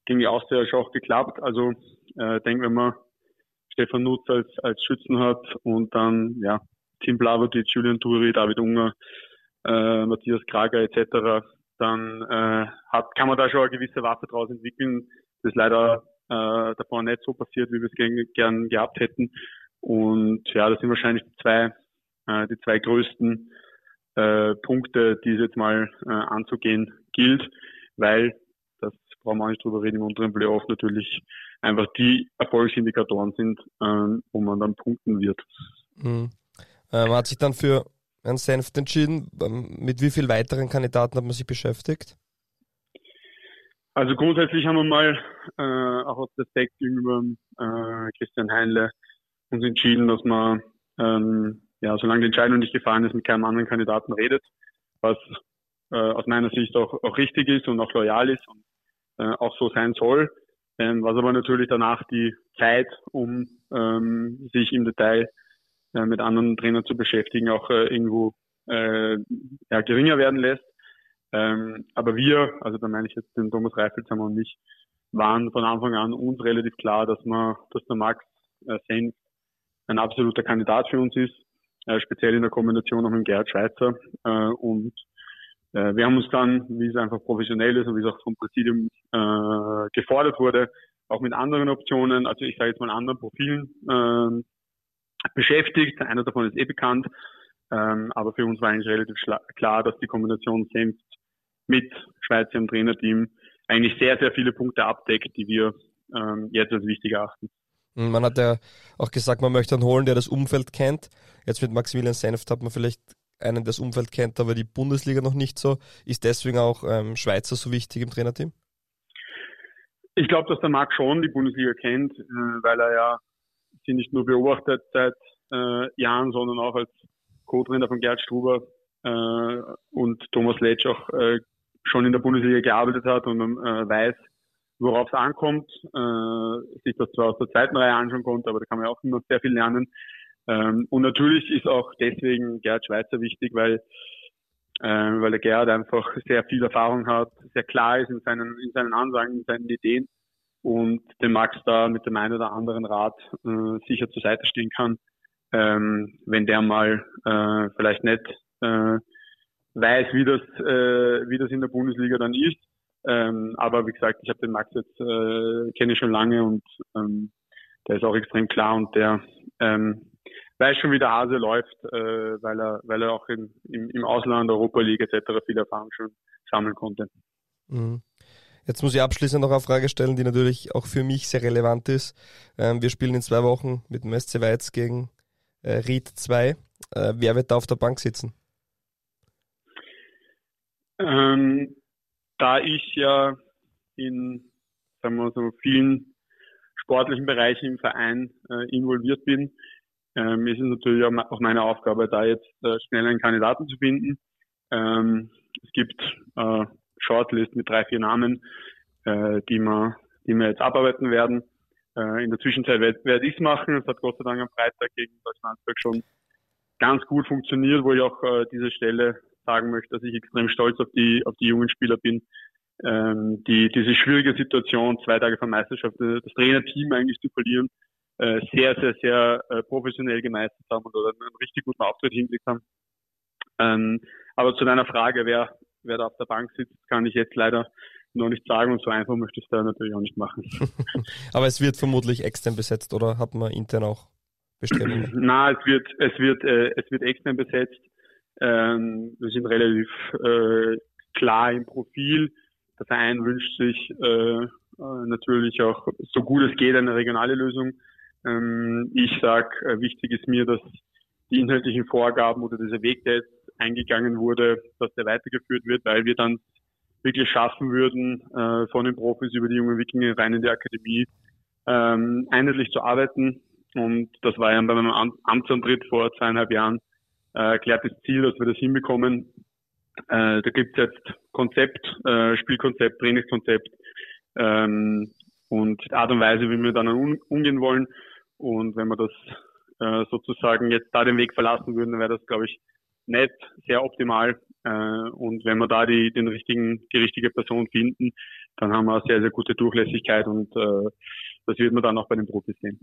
ging die Austria schon auch geklappt. Also äh, denke, wenn man Stefan Nutz als, als Schützen hat und dann ja Tim Blavotic, Julian Turi, David Unger, äh, Matthias Krager etc., dann äh, hat, kann man da schon eine gewisse Waffe draus entwickeln. Das ist leider äh, davor nicht so passiert, wie wir es gern, gehabt hätten. Und ja, das sind wahrscheinlich die zwei, äh, die zwei größten äh, Punkte, die es jetzt mal äh, anzugehen gilt, weil, das brauchen wir nicht drüber reden, im unteren Playoff natürlich einfach die Erfolgsindikatoren sind, äh, wo man dann punkten wird. Mhm. Man hat sich dann für Herrn Senft entschieden. Ähm, mit wie vielen weiteren Kandidaten hat man sich beschäftigt? Also grundsätzlich haben wir mal äh, auch aus Respekt gegenüber äh, Christian Heinle uns entschieden, dass man, ähm, ja, solange die Entscheidung nicht gefallen ist, mit keinem anderen Kandidaten redet, was äh, aus meiner Sicht auch, auch richtig ist und auch loyal ist und äh, auch so sein soll. Ähm, was aber natürlich danach die Zeit, um ähm, sich im Detail äh, mit anderen Trainern zu beschäftigen, auch äh, irgendwo äh, ja, geringer werden lässt. Ähm, aber wir, also da meine ich jetzt den Thomas Reifelshammer und mich, waren von Anfang an uns relativ klar, dass man, dass der Max äh, Senf ein absoluter Kandidat für uns ist, äh, speziell in der Kombination auch mit Gerhard Schweizer. Äh, und äh, wir haben uns dann, wie es einfach professionell ist und wie es auch vom Präsidium äh, gefordert wurde, auch mit anderen Optionen, also ich sage jetzt mal anderen Profilen äh, beschäftigt. Einer davon ist eh bekannt. Ähm, aber für uns war eigentlich relativ klar, dass die Kombination Senft mit Schweizer im Trainerteam eigentlich sehr, sehr viele Punkte abdeckt, die wir ähm, jetzt als wichtig erachten. Man hat ja auch gesagt, man möchte einen holen, der das Umfeld kennt. Jetzt mit Maximilian Senft hat man vielleicht einen, der das Umfeld kennt, aber die Bundesliga noch nicht so. Ist deswegen auch ähm, Schweizer so wichtig im Trainerteam? Ich glaube, dass der Marc schon die Bundesliga kennt, äh, weil er ja sie nicht nur beobachtet seit äh, Jahren, sondern auch als Co-Trainer von Gerd Struber äh, und Thomas Letsch auch äh, schon in der Bundesliga gearbeitet hat und äh, weiß, worauf es ankommt, äh, sich das zwar aus der zweiten Reihe anschauen konnte, aber da kann man auch noch sehr viel lernen. Ähm, und natürlich ist auch deswegen Gerhard Schweizer wichtig, weil äh, weil der Gerhard einfach sehr viel Erfahrung hat, sehr klar ist in seinen in seinen Ansagen, in seinen Ideen und dem Max da mit dem einen oder anderen Rat äh, sicher zur Seite stehen kann, ähm, wenn der mal äh, vielleicht nicht äh, weiß, wie das, äh, wie das in der Bundesliga dann ist. Ähm, aber wie gesagt, ich habe den Max jetzt äh, kenne schon lange und ähm, der ist auch extrem klar und der ähm, weiß schon, wie der Hase läuft, äh, weil er, weil er auch in, im, im Ausland, Europa League etc. viel Erfahrung schon sammeln konnte. Mhm. Jetzt muss ich abschließend noch eine Frage stellen, die natürlich auch für mich sehr relevant ist. Ähm, wir spielen in zwei Wochen mit dem SC Weiz gegen äh, Ried 2. Äh, wer wird da auf der Bank sitzen? Ähm, da ich ja in sagen wir so vielen sportlichen Bereichen im Verein äh, involviert bin, ähm, ist es natürlich auch meine Aufgabe, da jetzt äh, schnell einen Kandidaten zu finden. Ähm, es gibt äh, Shortlist mit drei, vier Namen, äh, die, wir, die wir jetzt abarbeiten werden. Äh, in der Zwischenzeit werde werd ich es machen. Es hat Gott sei Dank am Freitag gegen Deutschland schon ganz gut funktioniert, wo ich auch äh, diese Stelle sagen möchte, dass ich extrem stolz auf die, auf die jungen Spieler bin, ähm, die diese schwierige Situation, zwei Tage vor Meisterschaft, äh, das Trainerteam eigentlich zu verlieren, äh, sehr, sehr, sehr äh, professionell gemeistert haben oder einen richtig guten Auftritt hingelegt haben. Ähm, aber zu deiner Frage, wer, wer da auf der Bank sitzt, kann ich jetzt leider noch nicht sagen und so einfach möchte ich es da natürlich auch nicht machen. aber es wird vermutlich extern besetzt oder hat man intern auch Bestrebungen? Na, es wird, es wird, äh, es wird extern besetzt. Ähm, wir sind relativ äh, klar im Profil. Der Verein wünscht sich äh, äh, natürlich auch so gut es geht eine regionale Lösung. Ähm, ich sage, äh, wichtig ist mir, dass die inhaltlichen Vorgaben oder dieser Weg, der jetzt eingegangen wurde, dass der weitergeführt wird, weil wir dann wirklich schaffen würden, äh, von den Profis über die jungen Wikinger rein in die Akademie ähm, einheitlich zu arbeiten. Und das war ja bei meinem Amtsantritt vor zweieinhalb Jahren äh, erklärtes Ziel, dass wir das hinbekommen. Äh, da gibt es jetzt Konzept, äh, Spielkonzept, Trainingskonzept ähm, und Art und Weise, wie wir dann umgehen wollen. Und wenn wir das äh, sozusagen jetzt da den Weg verlassen würden, dann wäre das, glaube ich, nett, sehr optimal. Äh, und wenn wir da die, den richtigen, die richtige Person finden, dann haben wir eine sehr, sehr gute Durchlässigkeit und äh, das wird man dann auch bei den Profis sehen.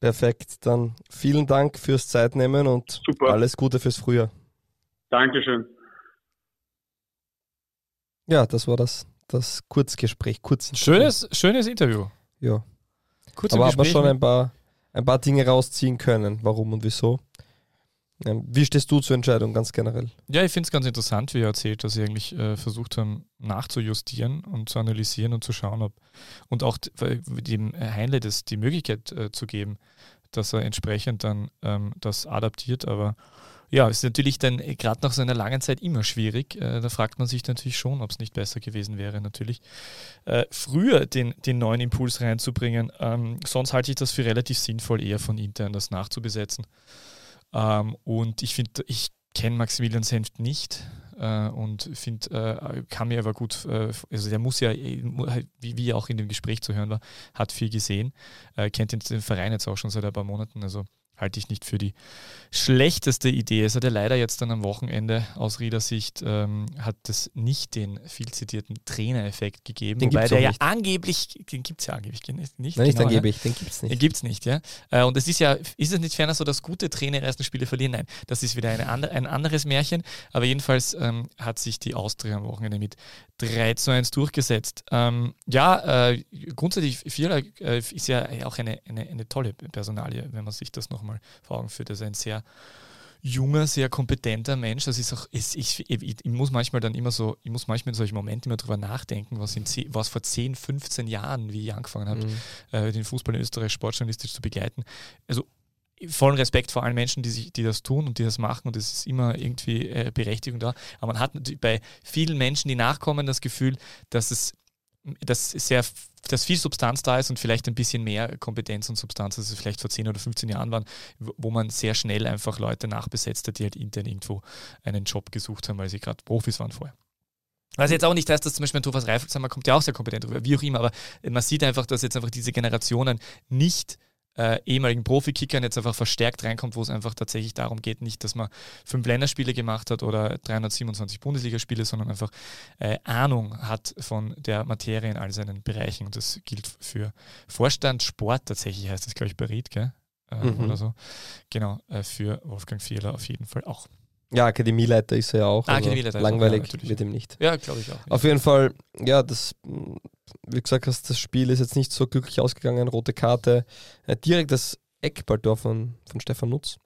Perfekt, dann vielen Dank fürs Zeitnehmen und Super. alles Gute fürs Frühjahr. Dankeschön. Ja, das war das, das Kurzgespräch. Kurz schönes, schönes Interview. Ja. Kurz Aber haben schon ein paar, ein paar Dinge rausziehen können, warum und wieso. Wie stehst du zur Entscheidung ganz generell? Ja, ich finde es ganz interessant, wie er erzählt, dass sie eigentlich äh, versucht haben, nachzujustieren und zu analysieren und zu schauen, ob und auch dem Heinle das, die Möglichkeit äh, zu geben, dass er entsprechend dann ähm, das adaptiert. Aber ja, es ist natürlich dann äh, gerade nach so einer langen Zeit immer schwierig. Äh, da fragt man sich natürlich schon, ob es nicht besser gewesen wäre, natürlich äh, früher den, den neuen Impuls reinzubringen. Ähm, sonst halte ich das für relativ sinnvoll, eher von intern das nachzubesetzen. Ähm, und ich finde, ich kenne Maximilian Senft nicht äh, und finde, äh, kann mir aber gut, äh, also der muss ja, äh, wie, wie auch in dem Gespräch zu hören war, hat viel gesehen, äh, kennt den, den Verein jetzt auch schon seit ein paar Monaten, also halte ich nicht für die schlechteste Idee. Es hat ja leider jetzt dann am Wochenende aus Riedersicht ähm, hat es nicht den viel zitierten Trainereffekt gegeben, den wobei der ja angeblich, den gibt es ja angeblich nicht. Nein, nicht genau, angeblich, ja. den gibt es nicht. Den gibt es nicht, ja. Äh, und es ist ja, ist es nicht ferner so, dass gute Trainer ersten Spiele verlieren? Nein, das ist wieder andre, ein anderes Märchen. Aber jedenfalls ähm, hat sich die Austria am Wochenende mit 3 zu 1 durchgesetzt. Ähm, ja, äh, grundsätzlich, Vierer äh, ist ja auch eine, eine, eine tolle Personalie, wenn man sich das nochmal mal vor Augen führt. Also ein sehr junger, sehr kompetenter Mensch. Das ist auch, ich, ich, ich, muss manchmal dann immer so, ich muss manchmal in solchen Momenten immer drüber nachdenken, was, in, was vor 10, 15 Jahren, wie ich angefangen habe, mhm. äh, den Fußball in Österreich sportjournalistisch zu begleiten. Also vollen Respekt vor allen Menschen, die, sich, die das tun und die das machen und es ist immer irgendwie äh, Berechtigung da. Aber man hat bei vielen Menschen, die nachkommen, das Gefühl, dass es dass sehr dass viel Substanz da ist und vielleicht ein bisschen mehr Kompetenz und Substanz, als es vielleicht vor 10 oder 15 Jahren waren, wo man sehr schnell einfach Leute nachbesetzt hat, die halt intern irgendwo einen Job gesucht haben, weil sie gerade Profis waren vorher. Was jetzt auch nicht heißt, dass zum Beispiel ein Thomas Reifelshammer kommt ja auch sehr kompetent rüber, wie auch immer, aber man sieht einfach, dass jetzt einfach diese Generationen nicht äh, ehemaligen Profikickern jetzt einfach verstärkt reinkommt, wo es einfach tatsächlich darum geht, nicht, dass man fünf Länderspiele gemacht hat oder 327 Bundesligaspiele, sondern einfach äh, Ahnung hat von der Materie in all seinen Bereichen. Und das gilt für Vorstand Sport tatsächlich, heißt das, glaube ich, bei gell? Äh, mhm. oder so. Genau, äh, für Wolfgang Fehler auf jeden Fall auch. Ja, Akademieleiter ist er ja auch. Ah, Akademieleiter langweilig ja, wird ihm nicht. Ja, glaube ich auch. Auf jeden Fall, ja, das, wie gesagt hast, das Spiel ist jetzt nicht so glücklich ausgegangen. Rote Karte. Äh, direkt das Eckballtor von, von Stefan Nutz.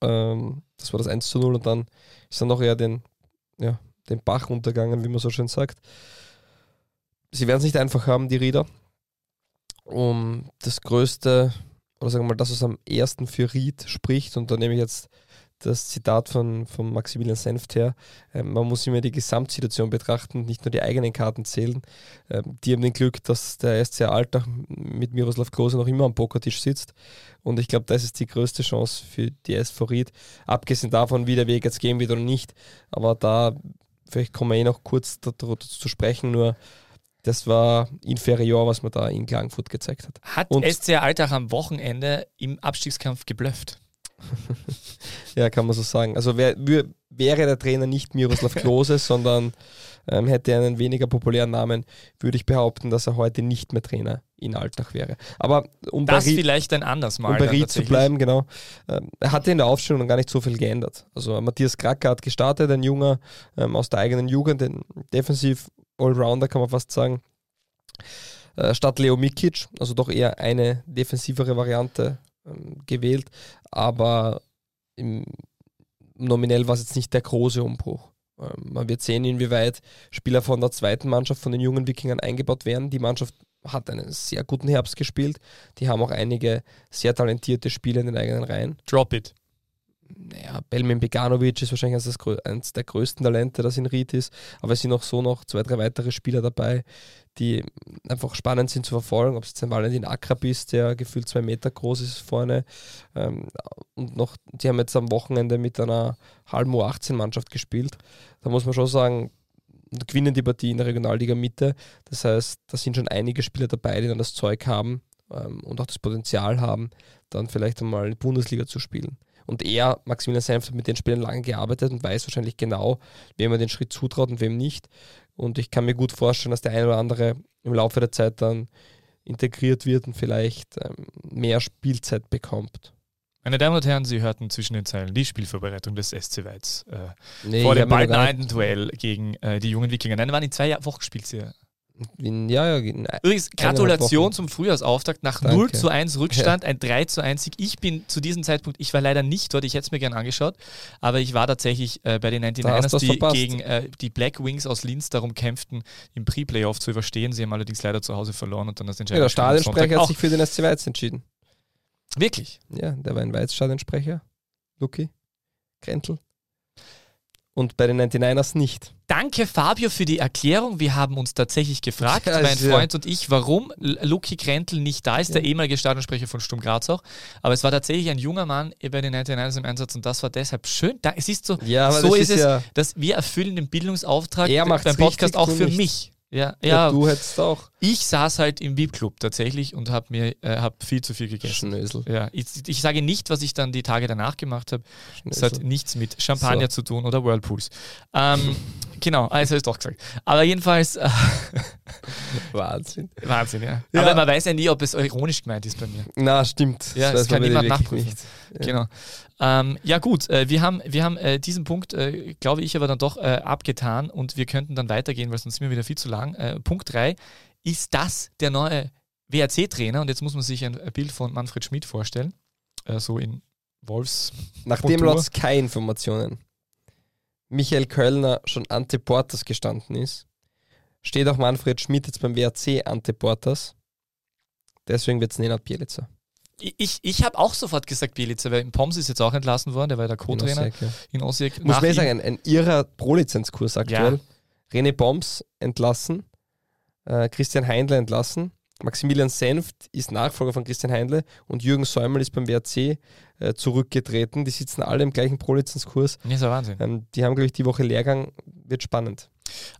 Ähm, das war das 1 zu 0 und dann ist er noch eher den, ja, den Bach untergegangen, wie man so schön sagt. Sie werden es nicht einfach haben, die Rieder. Um das größte, oder sagen wir mal, das, was am ersten für Ried spricht, und da nehme ich jetzt das Zitat von, von Maximilian Senft her. Ähm, man muss immer die Gesamtsituation betrachten, nicht nur die eigenen Karten zählen. Ähm, die haben den Glück, dass der SC Alltag mit Miroslav Klose noch immer am Pokertisch sitzt. Und ich glaube, das ist die größte Chance für die SV Ried. Abgesehen davon, wie der Weg jetzt gehen wird oder nicht. Aber da, vielleicht kommen wir eh noch kurz darüber zu sprechen, nur das war inferior, was man da in Klagenfurt gezeigt hat. Hat Und SC Alltag am Wochenende im Abstiegskampf geblufft? Ja, kann man so sagen. Also wär, wär, wäre der Trainer nicht Miroslav Klose, sondern ähm, hätte er einen weniger populären Namen, würde ich behaupten, dass er heute nicht mehr Trainer in Alltag wäre. Aber um das bei vielleicht ein anders Mal. Um Ried zu bleiben, genau. Ähm, er hatte in der Aufstellung gar nicht so viel geändert. Also Matthias Kracker hat gestartet, ein Junger ähm, aus der eigenen Jugend, ein defensiv Allrounder kann man fast sagen. Äh, statt Leo Mikic, also doch eher eine defensivere Variante ähm, gewählt, aber im, nominell war es jetzt nicht der große Umbruch. Ähm, man wird sehen, inwieweit Spieler von der zweiten Mannschaft, von den jungen Wikingern eingebaut werden. Die Mannschaft hat einen sehr guten Herbst gespielt. Die haben auch einige sehr talentierte Spieler in den eigenen Reihen. Drop it naja, Belmin Beganovic ist wahrscheinlich eines, eines der größten Talente, das in Ried ist, aber es sind auch so noch zwei, drei weitere Spieler dabei, die einfach spannend sind zu verfolgen, ob es jetzt ein Valentin Akrab ist, der gefühlt zwei Meter groß ist vorne ähm, und noch, die haben jetzt am Wochenende mit einer halben U18-Mannschaft gespielt, da muss man schon sagen, gewinnen die Partie in der Regionalliga Mitte, das heißt, da sind schon einige Spieler dabei, die dann das Zeug haben ähm, und auch das Potenzial haben, dann vielleicht einmal in die Bundesliga zu spielen. Und er, Maximilian Senft, hat mit den Spielern lange gearbeitet und weiß wahrscheinlich genau, wem er den Schritt zutraut und wem nicht. Und ich kann mir gut vorstellen, dass der eine oder andere im Laufe der Zeit dann integriert wird und vielleicht ähm, mehr Spielzeit bekommt. Meine Damen und Herren, Sie hörten zwischen den Zeilen die Spielvorbereitung des SC Weiz äh, nee, vor dem bald Duell gegen äh, die jungen Wikinger. Nein, waren in zwei Wochen gespielt sie. Ja, ja. Übrigens, Gratulation zum Frühjahrsauftakt nach Danke. 0 zu 1 Rückstand, ja. ein 3 zu 1 Sieg. Ich bin zu diesem Zeitpunkt, ich war leider nicht dort, ich hätte es mir gerne angeschaut, aber ich war tatsächlich äh, bei den 99ers, die verpasst. gegen äh, die Black Wings aus Linz darum kämpften, im Pre-Playoff zu überstehen. Sie haben allerdings leider zu Hause verloren und dann das Entscheidung. Ja, der Stadionsprecher hat sich für den SC Weiz entschieden. Wirklich? Ja, der war ein Weiz-Stadionsprecher. Luki, Krentel und bei den 99ers nicht. Danke, Fabio, für die Erklärung. Wir haben uns tatsächlich gefragt, ja, mein Freund ja. und ich, warum Luki Krentel nicht da ist, ja. der ehemalige Stadionsprecher von Sturm Graz auch. Aber es war tatsächlich ein junger Mann bei den 99ers im Einsatz und das war deshalb schön. es ist so, so ist, ist es, dass wir erfüllen den Bildungsauftrag beim Podcast auch für mich. Ja, ja, du hättest auch. Ich saß halt im VIP-Club tatsächlich und habe mir äh, hab viel zu viel gegessen. Schnösel. Ja, ich, ich, sage nicht, was ich dann die Tage danach gemacht habe. Es hat nichts mit Champagner so. zu tun oder Whirlpools. Ähm, genau, also ist doch gesagt. Aber jedenfalls. Äh, Wahnsinn. Wahnsinn, ja. ja. Aber man weiß ja nie, ob es ironisch gemeint ist bei mir. Na, stimmt. Ja, das, das kann niemand nachprüfen. Nicht. Ja. Genau. Ähm, ja gut, äh, wir haben, wir haben äh, diesen Punkt, äh, glaube ich, aber dann doch äh, abgetan und wir könnten dann weitergehen, weil sonst sind wir wieder viel zu lang. Äh, Punkt 3, ist das der neue WRC-Trainer? Und jetzt muss man sich ein, Bild von Manfred Schmidt vorstellen, äh, so in Wolfs. Nachdem laut Sky-Informationen Michael Kölner schon Ante Portas gestanden ist, steht auch Manfred Schmidt jetzt beim WRC Ante Portas. Deswegen wird es Nenad Bielica. Ich, ich habe auch sofort gesagt Bielica, weil Poms ist jetzt auch entlassen worden, der war der Co-Trainer in Osijek. Muss man sagen, ein, ein irrer Pro-Lizenzkurs aktuell. Ja. René Poms entlassen, äh, Christian Heindler entlassen, Maximilian Senft ist Nachfolger von Christian Heindle und Jürgen Säumel ist beim WRC äh, zurückgetreten. Die sitzen alle im gleichen Pro-Lizenzkurs. Das ist ja Wahnsinn. Ähm, die haben, glaube ich, die Woche Lehrgang. Wird spannend.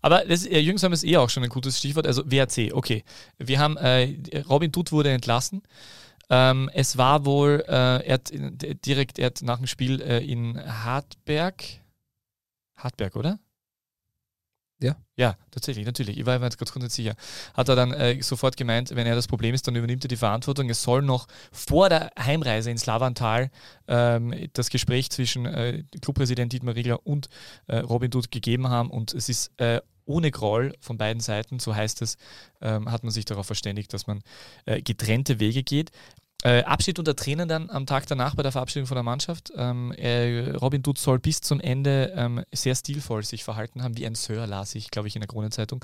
Aber das, äh, Jürgen Säumel ist eh auch schon ein gutes Stichwort. Also WRC, okay. Wir haben, äh, Robin Dutt wurde entlassen. Ähm, es war wohl, äh, er hat direkt er hat nach dem Spiel äh, in Hartberg, Hartberg, oder? Ja. Tatsächlich, natürlich. Ich war mir jetzt gerade ganz sicher. Hat er dann äh, sofort gemeint, wenn er das Problem ist, dann übernimmt er die Verantwortung. Es soll noch vor der Heimreise ins Lavantal ähm, das Gespräch zwischen äh, Clubpräsident Dietmar Riegler und äh, Robin Dutt gegeben haben und es ist äh, ohne Groll von beiden Seiten, so heißt es, ähm, hat man sich darauf verständigt, dass man äh, getrennte Wege geht. Äh, Abschied unter Tränen dann am Tag danach bei der Verabschiedung von der Mannschaft. Ähm, äh, Robin Dutt soll bis zum Ende ähm, sehr stilvoll sich verhalten haben, wie ein Sir, las ich, glaube ich, in der Kronenzeitung.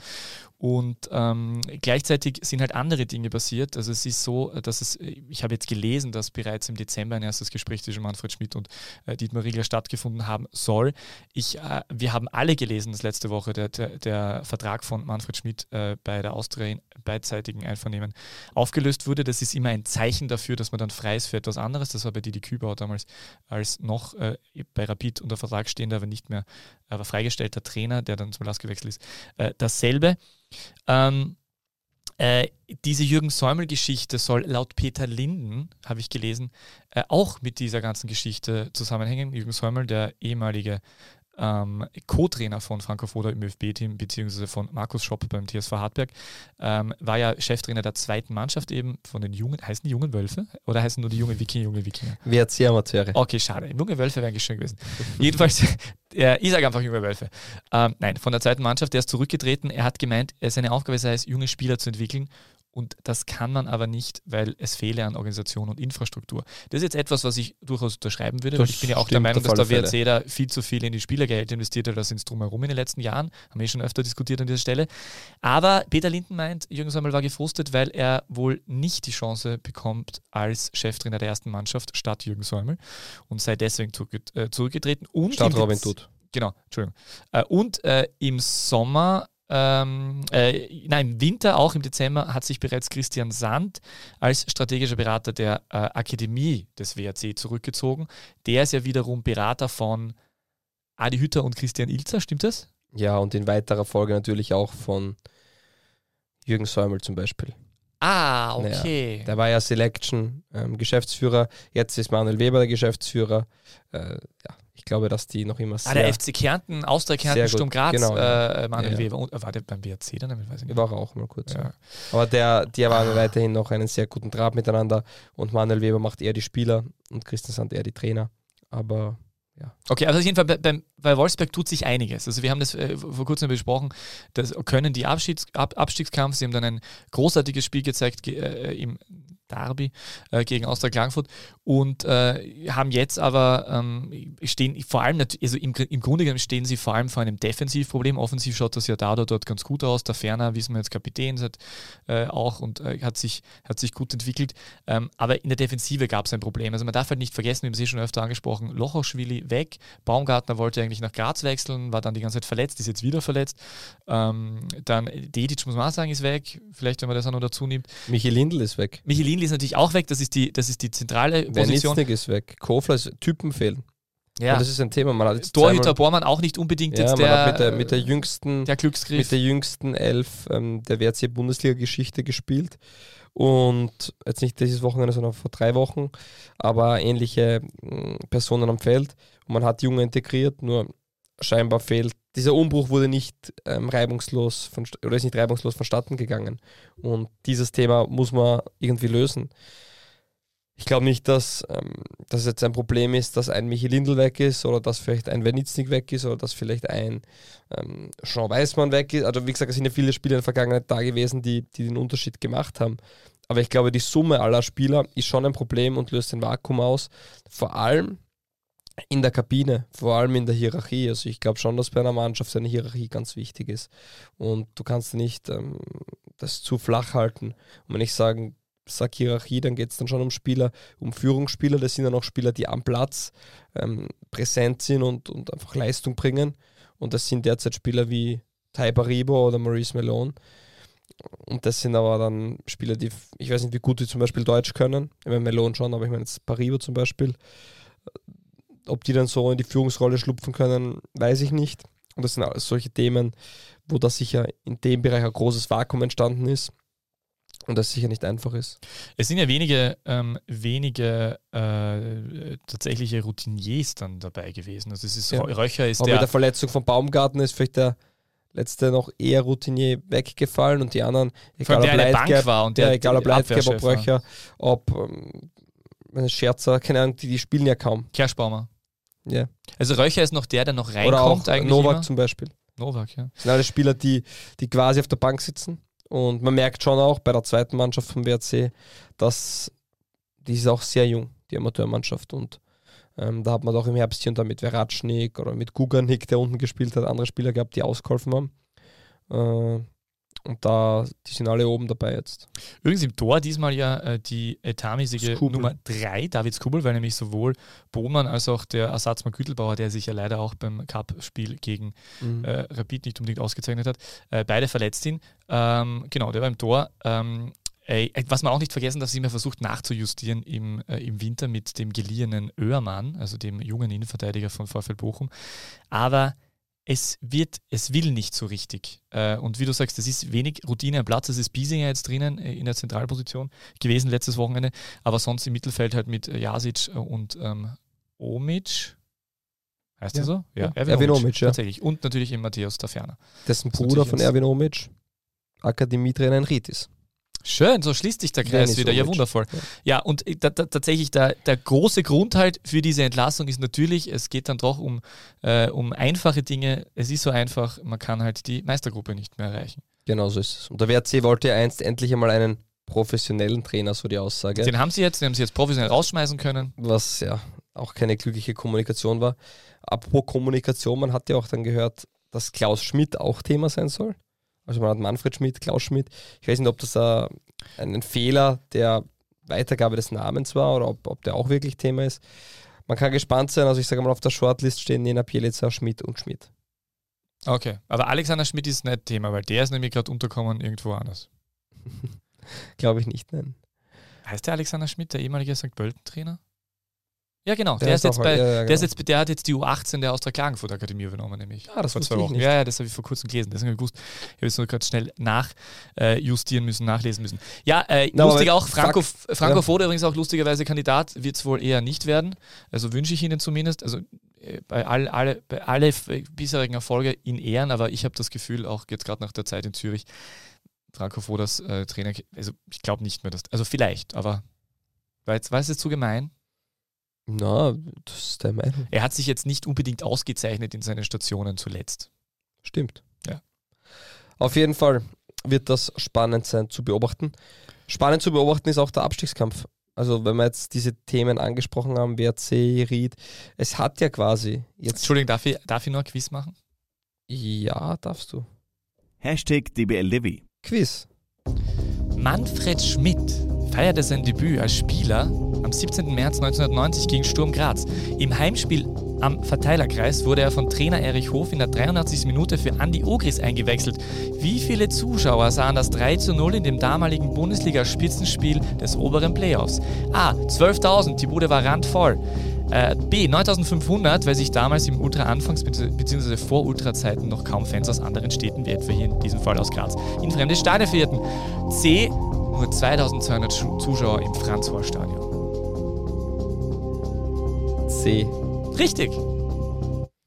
Und ähm, gleichzeitig sind halt andere Dinge passiert. Also es ist so, dass es, ich habe jetzt gelesen, dass bereits im Dezember ein erstes Gespräch zwischen Manfred Schmidt und äh, Dietmar Riegler stattgefunden haben soll. Ich, äh, wir haben alle gelesen, dass letzte Woche der, der, der Vertrag von Manfred Schmidt äh, bei der Austria in beidseitigen Einvernehmen aufgelöst wurde. Das ist immer ein Zeichen dafür, dass man dann frei ist für etwas anderes. Das war bei Didi Kübauer damals als noch äh, bei Rapid unter Vertrag stehender, aber nicht mehr, aber freigestellter Trainer, der dann zum Lask gewechselt ist. Äh, dasselbe. Ähm, äh, diese Jürgen Säumel-Geschichte soll laut Peter Linden, habe ich gelesen, äh, auch mit dieser ganzen Geschichte zusammenhängen. Jürgen Säumel, der ehemalige ähm, Co-Trainer von Franco Foda im ÖFB-Team, beziehungsweise von Markus Schopp beim TSV Hartberg, ähm, war ja Cheftrainer der zweiten Mannschaft eben von den jungen, heißen die jungen Wölfe oder heißen nur die jungen Wikinger, junge Wikinger? WRC-Amateure. Okay, schade. Junge Wölfe wären schön gewesen. Jedenfalls, äh, ich sage einfach junge Wölfe. Ähm, nein, von der zweiten Mannschaft, der ist zurückgetreten. Er hat gemeint, seine Aufgabe sei es, junge Spieler zu entwickeln und das kann man aber nicht, weil es fehle an Organisation und Infrastruktur. Das ist jetzt etwas, was ich durchaus unterschreiben würde, Das weil ich bin ja auch der Meinung, dass der WRC da viel zu viel in die Spielergeld investiert hat, das ins Drumherum in den letzten Jahren. Haben wir eh schon öfter diskutiert an dieser Stelle. Aber Peter Linden meint, Jürgen Sammel war gefrustet, weil er wohl nicht die Chance bekommt als Cheftrainer der ersten Mannschaft statt Jürgen Säumel und sei deswegen äh, zurückgetreten. Und Statt Robin Dutt. Genau, Entschuldigung. Äh, und äh, im Sommer, ähm, äh, nein, im Winter, auch im Dezember, hat sich bereits Christian Sand als strategischer Berater der äh, Akademie des WRC zurückgezogen. Der ist ja wiederum Berater von Adi Hütter und Christian Ilzer, stimmt das? Ja, und in weiterer Folge natürlich auch von Jürgen Säumel zum Beispiel. Ah, okay. Der war ja Selection ähm, Geschäftsführer, jetzt ist Manuel Weber der Geschäftsführer. Äh, ja, ich glaube, dass die noch immer ah, sehr... der FC Kärnten, Austria Kärnten, Sturm Graz, genau, ja. äh, Manuel Ja, ja. Weber. Und, äh, war der beim WRC dann? Ich weiß nicht. war auch mal kurz. Ja. Ja. Aber der, die haben weiterhin noch einen sehr guten Draht miteinander und Manuel Weber macht eher die Spieler und Christian Sand eher die Trainer. Aber Okay, also auf jeden Fall bei, beim- bei Wolfsberg tut sich einiges. Also wir haben das äh, vor kurzem besprochen, das können die Abschieds, Ab, Abstiegskampf, sie haben dann ein großartiges Spiel gezeigt ge, äh, im Derby äh, gegen Austria Klagenfurt und äh, haben jetzt aber ähm, stehen vor allem, also im, im Grunde genommen stehen sie vor allem vor einem Defensivproblem. Offensiv schaut das ja da oder dort ganz gut aus. Der Ferner, wissen wir jetzt Kapitän, seit, äh, auch und äh, hat, sich, hat sich gut entwickelt. Ähm, aber in der Defensive gab es ein Problem. Also man darf halt nicht vergessen, wir haben es eh schon öfter angesprochen, Lochoschwili weg, Baumgartner wollte eigentlich nach Graz wechseln, war dann die ganze Zeit verletzt, ist jetzt wieder verletzt. Ähm, dann Dedic, muss man auch sagen, ist weg, vielleicht wenn man das auch noch dazu nimmt. Michi Lindl ist weg. Michi Lindl ist natürlich auch weg, das ist die, das ist die zentrale Position. Wernitznik ist weg. Kofler ist Typen fehlen. Ja. Und das ist ein Thema. Man hat jetzt Torhüter Bormann auch nicht unbedingt ja, jetzt der, mit der, mit der jüngsten der Glücksgriff. mit der jüngsten Elf ähm, der WRC-Bundesliga-Geschichte gespielt. Und jetzt nicht dieses Wochenende, sondern vor drei Wochen, aber ähnliche mh, Personen am Feld. Und man hat Junge integriert, nur scheinbar fehlt. Dieser Umbruch wurde nicht ähm, reibungslos von, oder ist nicht reibungslos vonstatten gegangen. Und dieses Thema muss man irgendwie lösen. Ich glaube nicht, dass ähm, das jetzt ein Problem ist, dass ein Michi Lindl weg ist oder dass vielleicht ein Wernitznik weg ist oder dass vielleicht ein ähm, Jean Weißmann weg ist. Also wie gesagt, es sind ja viele Spieler in der Vergangenheit da gewesen, die, die den Unterschied gemacht haben. Aber ich glaube, die Summe aller Spieler ist schon ein Problem und löst ein Vakuum aus. Vor allem in der Kabine, vor allem in der Hierarchie. Also ich glaube schon, dass bei einer Mannschaft eine Hierarchie ganz wichtig ist. Und du kannst nicht ähm, das zu flach halten. Und wenn ich sage Hierarchie, dann geht es dann schon um Spieler, um Führungsspieler. Das sind dann auch Spieler, die am Platz ähm, präsent sind und, und einfach Leistung bringen. Und das sind derzeit Spieler wie Tai Baribo oder Maurice Melon. Und das sind aber dann Spieler, die, ich weiß nicht, wie gut die zum Beispiel Deutsch können. Ich meine, Melon schon, aber ich meine jetzt Paribo zum Beispiel. Ob die dann so in die Führungsrolle schlupfen können, weiß ich nicht. Und das sind alles solche Themen, wo da sicher in dem Bereich ein großes Vakuum entstanden ist und das sicher nicht einfach ist. Es sind ja wenige, ähm, wenige äh, tatsächliche Routiniers dann dabei gewesen. Also es ist Ja. Röcher ist Aber mit der, der Verletzung von Baumgarten ist vielleicht der letzte noch eher Routinier weggefallen und die anderen, vor allem egal ob der Leitgeb, war und ja, der egal ob Leitgeb, ob. Bröcher, ob ähm, Scherzer, keine Ahnung, die, die spielen ja kaum. Kerschbaumer. Ja. Also Röcher ist noch der, der noch Oder reinkommt auch eigentlich Novak immer. zum Beispiel. Novak, ja. Das sind alle Spieler, die, die quasi auf der Bank sitzen. Und man merkt schon auch bei der zweiten Mannschaft vom WRC, dass die ist auch sehr jung, die Amateurmannschaft. Und ähm, da hat man auch im Herbst hier und da mit Veratschnik oder mit Guganik, der unten gespielt hat, andere Spieler gehabt, die ausgeholfen haben. Äh, und da, die sind alle oben dabei jetzt. Übrigens im Tor diesmal ja äh, die etatmäßige Skubel. Nummer 3, David Skubel, weil nämlich sowohl Bohmann als auch der Ersatzmann Gütelbauer, der sich ja leider auch beim Cup-Spiel gegen Mhm. äh, Rapid nicht unbedingt ausgezeichnet hat, äh, beide verletzt sind. Ähm, genau, der war im Tor. Ähm, äh, was man auch nicht vergessen darf, ist immer versucht nachzujustieren im, äh, im Winter mit dem geliehenen Oehrmann, also dem jungen Innenverteidiger von VfL Bochum. Aber es wird, es will nicht so richtig. Äh, und wie du sagst, es ist wenig Routine am Platz. Es ist Biesinger jetzt drinnen äh, in der Zentralposition gewesen letztes Wochenende, aber sonst im Mittelfeld halt mit äh, Jasic und ähm, Omic. Heißt Ja. er so? Ja. Erwin Omic, ja. Tatsächlich. Und natürlich eben Matthäus Taferner. Dessen Das ist Bruder von Erwin Omic, Akademietrainer in Ritis. Schön, so schließt sich der Kreis wieder. Ja, wundervoll. Ja. Ja, und äh, da, da, tatsächlich der, der große Grund halt für diese Entlassung ist natürlich, es geht dann doch um, äh, um einfache Dinge. Es ist so einfach, man kann halt die Meistergruppe nicht mehr erreichen. Genau so ist es. Und der WRC wollte ja einst endlich einmal einen professionellen Trainer, so die Aussage. Den haben sie jetzt, den haben sie jetzt professionell rausschmeißen können. was ja auch keine glückliche Kommunikation war. Apropos Kommunikation, man hat ja auch dann gehört, dass Klaus Schmidt auch Thema sein soll. Also man hat Manfred Schmidt, Klaus Schmidt. Ich weiß nicht, ob das äh, ein Fehler der Weitergabe des Namens war oder ob, ob der auch wirklich Thema ist. Man kann gespannt sein. Also ich sage mal, auf der Shortlist stehen Nena Pielica, Schmidt und Schmidt. Okay, aber Alexander Schmidt ist nicht Thema, weil der ist nämlich gerade unterkommen irgendwo anders. Glaube ich nicht, nein. Heißt der Alexander Schmidt, der ehemalige St. Pölten-Trainer? Ja, genau. Der, Der ist ist jetzt bei, ja, ja, der, genau. ist jetzt, der hat jetzt die U18 der Austria Klagenfurt Akademie übernommen, nämlich. Ah, das vor zwei Wochen. Ja, ja, das habe ich vor kurzem gelesen. Deswegen habe ich gewusst, ich habe jetzt nur gerade schnell nachjustieren äh, müssen, nachlesen müssen. Ja, äh, aber lustig auch, Franco, Franco ja. Foda übrigens auch lustigerweise Kandidat, wird es wohl eher nicht werden. Also wünsche ich Ihnen zumindest. Also äh, bei all, alle, bei alle f- bisherigen Erfolge in Ehren, aber ich habe das Gefühl, auch jetzt gerade nach der Zeit in Zürich, Franco Fodas äh, Trainer, also ich glaube nicht mehr, dass, also vielleicht, aber war, jetzt, war es jetzt zu gemein? Na, das ist der Meinung. Er hat sich jetzt nicht unbedingt ausgezeichnet in seinen Stationen zuletzt. Stimmt. Ja. Auf jeden Fall wird das spannend sein zu beobachten. Spannend zu beobachten ist auch der Abstiegskampf. Also wenn wir jetzt diese Themen angesprochen haben, WRC, Ried, es hat ja quasi jetzt... Entschuldigung, darf ich, darf ich noch ein Quiz machen? Ja, darfst du. Hashtag DBLDW. Quiz. Manfred Schmidt feierte sein Debüt als Spieler am 17. März 1990 gegen Sturm Graz. Im Heimspiel am Verteilerkreis wurde er von Trainer Erich Hof in der 83. Minute für Andi Ogris eingewechselt. Wie viele Zuschauer sahen das 3 zu 0 in dem damaligen Bundesliga-Spitzenspiel des oberen Playoffs? A. 12.000, die Bude war randvoll. Äh, B. 9500, weil sich damals im Ultra-Anfangs- bzw. vor Ultra-Zeiten noch kaum Fans aus anderen Städten, wie etwa hier in diesem Fall aus Graz, in fremde Stadien verirrten. C. Nur 2200 Schu- Zuschauer im Franz-Horst-Stadion. C. Richtig!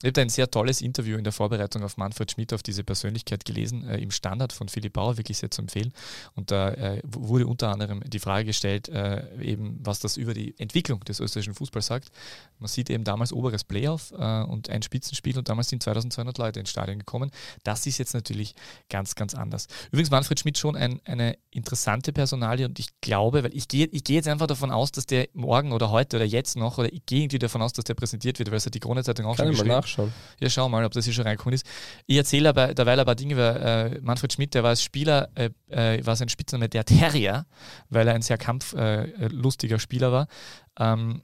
Ich habe ein sehr tolles Interview in der Vorbereitung auf Manfred Schmidt, auf diese Persönlichkeit gelesen, äh, im Standard von Philipp Bauer, wirklich sehr zu empfehlen. Und da äh, wurde unter anderem die Frage gestellt, äh, eben was das über die Entwicklung des österreichischen Fußballs sagt. Man sieht eben damals oberes Playoff äh, und ein Spitzenspiel und damals sind 2200 Leute ins Stadion gekommen. Das ist jetzt natürlich ganz, ganz anders. Übrigens Manfred Schmidt schon ein, eine interessante Personalie und ich glaube, weil ich gehe ich gehe jetzt einfach davon aus, dass der morgen oder heute oder jetzt noch, oder ich gehe irgendwie davon aus, dass der präsentiert wird, weil es hat die Krone-Zeitung auch Kann schon geschrieben. Nachschauen. Ja, schau mal, ob das hier schon reingekommen ist. Ich erzähle aber derweil ein paar Dinge, weil äh, Manfred Schmidt, der war als Spieler, äh, äh, war sein Spitzname der Terrier, weil er ein sehr kampflustiger äh, lustiger Spieler war. Ähm,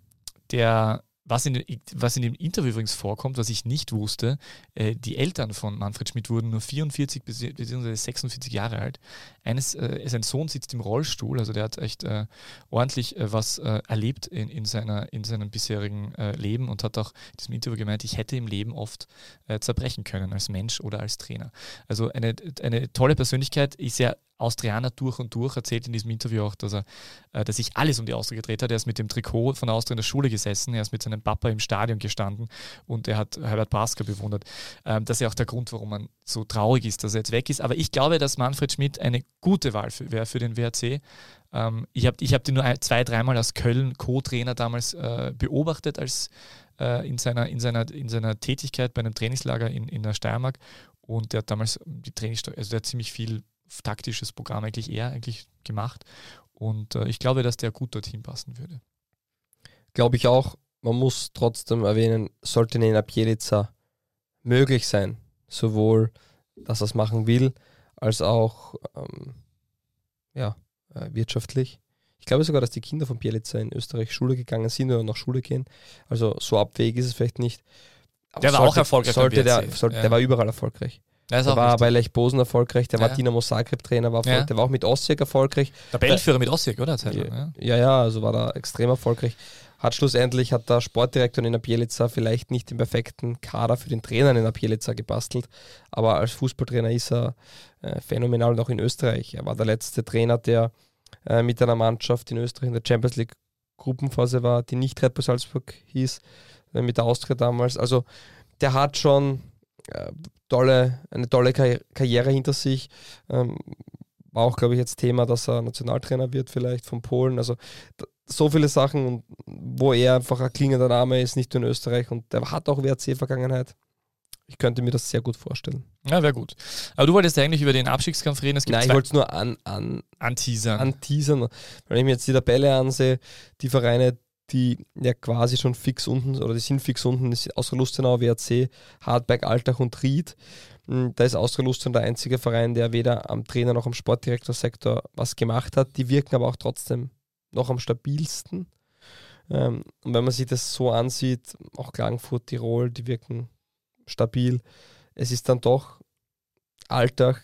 der, was in, was in dem Interview übrigens vorkommt, was ich nicht wusste, äh, die Eltern von Manfred Schmidt wurden nur 44 bis- bzw. 46 Jahre alt. Eines, äh, sein Sohn sitzt im Rollstuhl, also der hat echt äh, ordentlich äh, was äh, erlebt in, in, seiner, in seinem bisherigen äh, Leben und hat auch in diesem Interview gemeint, ich hätte im Leben oft äh, zerbrechen können als Mensch oder als Trainer. Also eine, eine tolle Persönlichkeit, ist ja Austrianer durch und durch, erzählt in diesem Interview auch, dass er, äh, dass sich alles um die Austria gedreht hat. Er ist mit dem Trikot von Austria in der Schule gesessen, er ist mit seinem Papa im Stadion gestanden und er hat Herbert Prasker bewundert. Ähm, das ist ja auch der Grund, warum man so traurig ist, dass er jetzt weg ist. Aber ich glaube, dass Manfred Schmidt eine gute Wahl für- wäre für den WRC. Ähm, ich habe ich hab den nur ein, zwei, dreimal als Köln Co-Trainer damals äh, beobachtet als äh, in, seiner, in, seiner, in seiner Tätigkeit bei einem Trainingslager in, in der Steiermark. Und der hat damals die Trainings, also der hat ziemlich viel taktisches Programm eigentlich eher eigentlich gemacht. Und äh, ich glaube, dass der gut dorthin passen würde. Glaube ich auch. Man muss trotzdem erwähnen, sollte Nena Bielica möglich sein, sowohl, dass er es machen will, als auch ähm, ja, äh, wirtschaftlich. Ich glaube sogar, dass die Kinder von Bielica in Österreich Schule gegangen sind oder nach Schule gehen. Also so abwegig ist es vielleicht nicht. Aber der war sollte, auch erfolgreich. Sollte der, sollte, ja. der war überall erfolgreich. Der, der war richtig. bei Lech Posen erfolgreich, der ja. war Dynamo Zagreb Trainer, war ja. der war auch mit Osijek erfolgreich. Der Tabellenführer mit Osijek, oder? Ja, ja, ja, also war da extrem erfolgreich. Hat schlussendlich, hat der Sportdirektor in Bielica vielleicht nicht den perfekten Kader für den Trainer in Bielica gebastelt, aber als Fußballtrainer ist er äh, phänomenal und auch in Österreich. Er war der letzte Trainer, der äh, mit einer Mannschaft in Österreich in der Champions League Gruppenphase war, die nicht Red Bull Salzburg hieß, äh, mit der Austria damals. Also der hat schon äh, tolle, eine tolle Karriere hinter sich. Ähm, war auch, glaube ich, jetzt Thema, dass er Nationaltrainer wird, vielleicht von Polen. Also so viele Sachen, wo er einfach ein klingender Name ist, nicht nur in Österreich. Und der hat auch WRC-Vergangenheit. Ich könnte mir das sehr gut vorstellen. Ja, wäre gut. Aber du wolltest eigentlich über den Abstiegskampf reden. Es gibt Nein, ich wollte es nur an, an, anteasern. anteasern. Wenn ich mir jetzt die Tabelle ansehe, die Vereine, die ja quasi schon fix unten oder die sind fix unten, ist Austria Lustenau, WRC, Hartberg, Altach und Ried. Hm, da ist Austria Lustenau der einzige Verein, der weder am Trainer noch am Sportdirektorsektor was gemacht hat. Die wirken aber auch trotzdem noch am stabilsten. Ähm, und wenn man sich das so ansieht, auch Klagenfurt, Tirol, die wirken stabil. Es ist dann doch Alltag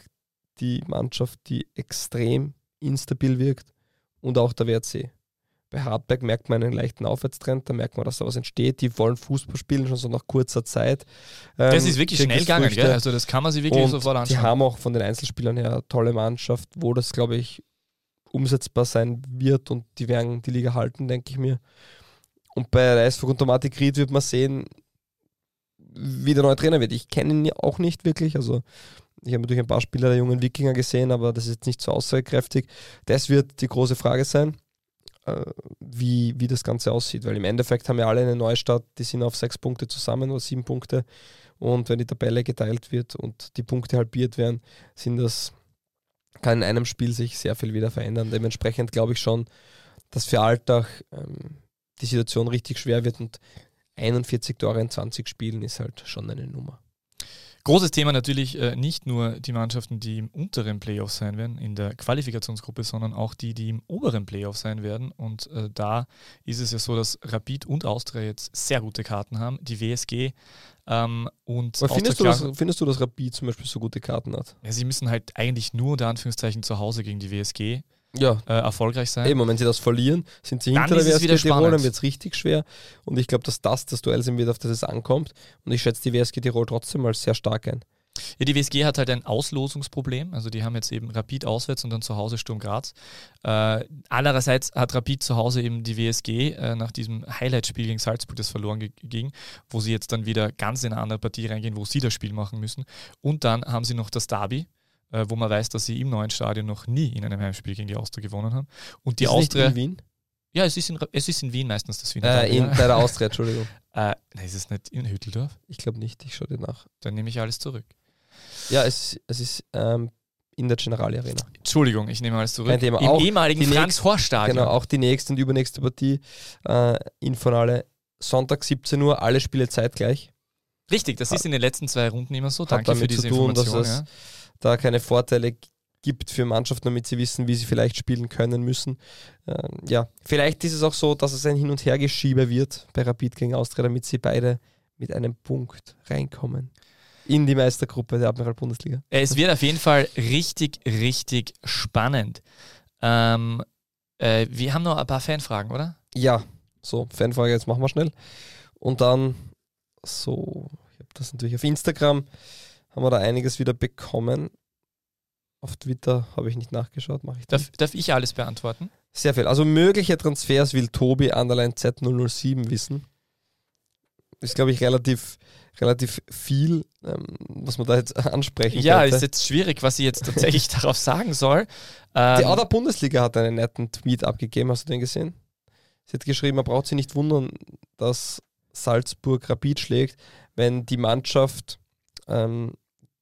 die Mannschaft, die extrem instabil wirkt und auch der WRC. Bei Hartberg merkt man einen leichten Aufwärtstrend, da merkt man, dass da was entsteht. Die wollen Fußball spielen, schon so nach kurzer Zeit. Ähm, das ist wirklich schnell gegangen, gell? also das kann man sich wirklich und sofort anschauen. Die haben auch von den Einzelspielern her eine tolle Mannschaft, wo das, glaube ich, umsetzbar sein wird und die werden die Liga halten, denke ich mir. Und bei der SV Automatik Ried wird man sehen, wie der neue Trainer wird. Ich kenne ihn auch nicht wirklich, also ich habe natürlich ein paar Spieler der jungen Wikinger gesehen, aber das ist jetzt nicht so aussagekräftig. Das wird die große Frage sein, äh, wie, wie das Ganze aussieht, weil im Endeffekt haben wir alle eine Neustart, die sind auf sechs Punkte zusammen oder sieben Punkte. Und wenn die Tabelle geteilt wird und die Punkte halbiert werden, sind das, kann in einem Spiel sich sehr viel wieder verändern. Dementsprechend glaube ich schon, dass für Alltag ähm, die Situation richtig schwer wird und 41 Tore in 20 Spielen ist halt schon eine Nummer. Großes Thema natürlich äh, nicht nur die Mannschaften, die im unteren Playoff sein werden, in der Qualifikationsgruppe, sondern auch die, die im oberen Playoff sein werden. Und äh, da ist es ja so, dass Rapid und Austria jetzt sehr gute Karten haben. Die WSG ähm, und findest, du das, findest du, dass Rapid zum Beispiel so gute Karten hat? Ja, sie müssen halt eigentlich nur unter Anführungszeichen zu Hause gegen die WSG ja. äh, erfolgreich sein. Eben, und wenn sie das verlieren, sind sie hinter der WSG Tirol, dann wird es richtig schwer. Und ich glaube, dass das das Duell sein wird, auf das es ankommt. Und ich schätze die WSG Tirol trotzdem als sehr stark ein. Ja, die WSG hat halt ein Auslosungsproblem. Also die haben jetzt eben Rapid auswärts und dann zu Hause Sturm Graz. Äh, andererseits hat Rapid zu Hause eben die WSG äh, nach diesem Highlight-Spiel gegen Salzburg, das verloren ging, wo sie jetzt dann wieder ganz in eine andere Partie reingehen, wo sie das Spiel machen müssen. Und dann haben sie noch das Derby, äh, wo man weiß, dass sie im neuen Stadion noch nie in einem Heimspiel gegen die Austria gewonnen haben. Und die ist Austria. in Wien? Ja, es ist in, es ist in Wien meistens das Wiener. Äh, in, bei der Austria, Entschuldigung. äh, nein, ist es nicht in Hütteldorf? Ich glaube nicht, ich schaue dir nach. Dann nehme ich alles zurück. Ja, es, es ist ähm, in der Generali Arena. Entschuldigung, ich nehme alles zurück. Kein Thema. Im auch ehemaligen Franz-Horst-Stadion. Genau, auch die nächste und übernächste Partie äh, Infonale Sonntag 17 Uhr, alle Spiele zeitgleich. Richtig, das hat, ist in den letzten zwei Runden immer so. Danke für diese tun, Information. Dass ja. es da keine Vorteile gibt für Mannschaften, damit sie wissen, wie sie vielleicht spielen können müssen. Ähm, ja, vielleicht ist es auch so, dass es ein Hin- und Hergeschiebe wird bei Rapid gegen Austria, damit sie beide mit einem Punkt reinkommen in die Meistergruppe der Admiral-Bundesliga. Es wird auf jeden Fall richtig, richtig spannend. Ähm, äh, wir haben noch ein paar Fanfragen, oder? Ja, so, Fanfrage, jetzt machen wir schnell. Und dann so, ich habe das natürlich auf Instagram, haben wir da einiges wieder bekommen. Auf Twitter habe ich nicht nachgeschaut, mache ich darf, darf, ich alles beantworten? Sehr viel. Also mögliche Transfers will Tobi Underline Z007 wissen. Ist, glaube ich, relativ, relativ viel, ähm, was man da jetzt ansprechen Ja, könnte. ist jetzt schwierig, was ich jetzt tatsächlich darauf sagen soll. Ähm, Die Ader Bundesliga hat einen netten Tweet abgegeben, hast du den gesehen? Sie hat geschrieben, man braucht sich nicht wundern, dass Salzburg Rapid schlägt, wenn die Mannschaft ähm,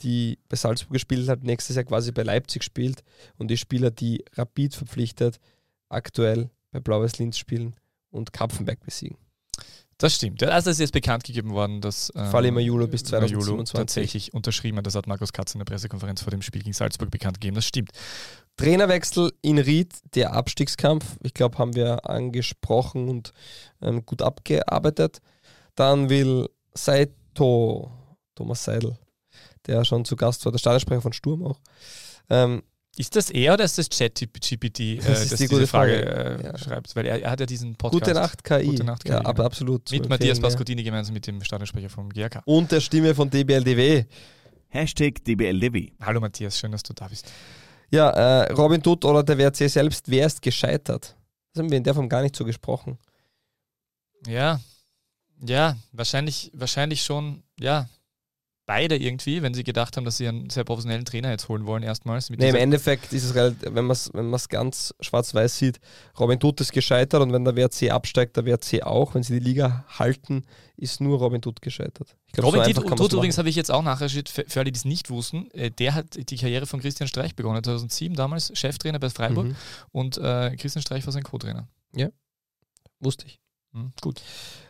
die bei Salzburg gespielt hat, nächstes Jahr quasi bei Leipzig spielt und die Spieler, die Rapid verpflichtet, aktuell bei Blau-Weiß Linz spielen und Kapfenberg besiegen. Das stimmt. Also es ist jetzt bekannt gegeben worden, dass ähm, Fall immer Julu bis Majolo 2027. tatsächlich unterschrieben hat. Das hat Markus Katz in der Pressekonferenz vor dem Spiel gegen Salzburg bekannt gegeben. Das stimmt. Trainerwechsel in Ried, der Abstiegskampf, ich glaube, haben wir angesprochen und ähm, gut abgearbeitet. Dann will Saito, Thomas Seidel, der schon zu Gast war, der Stadionsprecher von Sturm auch, ähm, Ist das er oder ist das ChatGPT, äh, Das ist das die diese gute Frage, Frage. äh, Ja. schreibt? Weil er, er hat ja diesen Podcast Gute Nacht KI. Gute Nacht KI, ja, aber absolut. mit Matthias. Pascodini gemeinsam mit dem Stadionsprecher vom GRK. Und der Stimme von DBLDW. Hashtag DBLDW. Hallo Matthias, schön, dass du da bist. Ja, äh, Robin Dutt oder der WRC selbst, wer ist gescheitert? Das haben wir in der Form gar nicht so gesprochen. Ja, ja, wahrscheinlich, wahrscheinlich schon, ja, beide irgendwie, wenn sie gedacht haben, dass sie einen sehr professionellen Trainer jetzt holen wollen, erstmals. Mit Nee, im Endeffekt ist es relativ, wenn man es wenn man's ganz schwarz-weiß sieht, Robin Dutt ist gescheitert und wenn der WRC absteigt, der WRC auch. Wenn sie die Liga halten, ist nur Robin Dutt gescheitert. Glaub, Robin so Dutt, übrigens habe ich jetzt auch nachrecherchiert, für, für alle, die es nicht wussten, äh, der hat die Karriere von Christian Streich begonnen, 2007 damals, Cheftrainer bei Freiburg Mhm. und äh, Christian Streich war sein Co-Trainer. Wusste ich. Mhm, gut.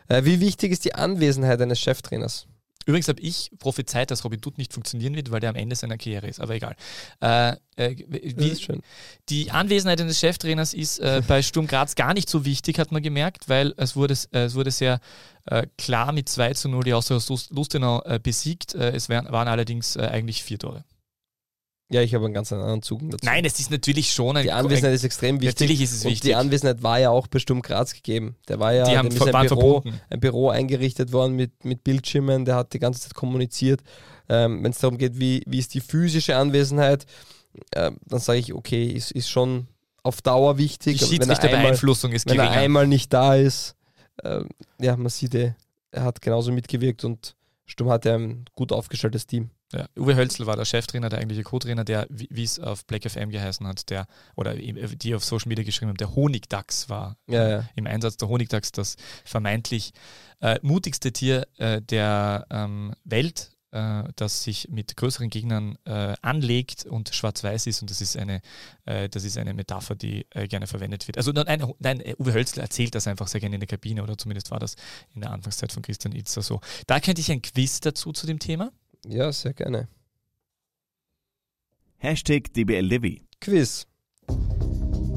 Äh, wie wichtig ist die Anwesenheit eines Cheftrainers? Übrigens habe ich prophezeit, dass Robin Dutt nicht funktionieren wird, weil der am Ende seiner Karriere ist, aber egal. Äh, äh, wie, ist. Die Anwesenheit eines Cheftrainers ist äh, bei Sturm Graz gar nicht so wichtig, hat man gemerkt, weil es wurde, äh, es wurde sehr äh, klar mit 2 zu 0 die Austria aus Lust- Lustenau äh, besiegt. Äh, es wären, waren allerdings äh, eigentlich vier Tore. Ja, ich habe einen ganz anderen Zug dazu. Nein, es ist natürlich schon ein. die Anwesenheit ist extrem wichtig. Natürlich ist es und wichtig. die Anwesenheit war ja auch bei Sturm Graz gegeben. Der war ja, die haben, ist ein Büro, ein Büro eingerichtet worden mit, mit Bildschirmen, der hat die ganze Zeit kommuniziert. Ähm, Wenn es darum geht, wie, wie ist die physische Anwesenheit, ähm, dann sage ich, okay, ist, ist schon auf Dauer wichtig. Die Aber wenn er, einmal, Schiedsrichterbeeinflussung ist wenn er geringer. einmal nicht da ist, ähm, ja, man sieht, eh, er hat genauso mitgewirkt und Sturm hatte ein gut aufgestelltes Team. Ja, Uwe Hölzl war der Cheftrainer, der eigentliche Co-Trainer, der, wie es auf Black FM geheißen hat, der, oder im- die auf Social Media geschrieben haben, der Honigdachs war Ja, ja. im Einsatz der Honigdachs das vermeintlich äh, mutigste Tier äh, der ähm, Welt, äh, das sich mit größeren Gegnern äh, anlegt und schwarz-weiß ist. Und das ist eine, äh, das ist eine Metapher, die äh, gerne verwendet wird. Also nein, nein, äh, Uwe Hölzl erzählt das einfach sehr gerne in der Kabine oder zumindest war das in der Anfangszeit von Christian Itzer so. Da könnte ich ein Quiz dazu zu dem Thema. Ja, sehr gerne. Hashtag DBLDW. Quiz.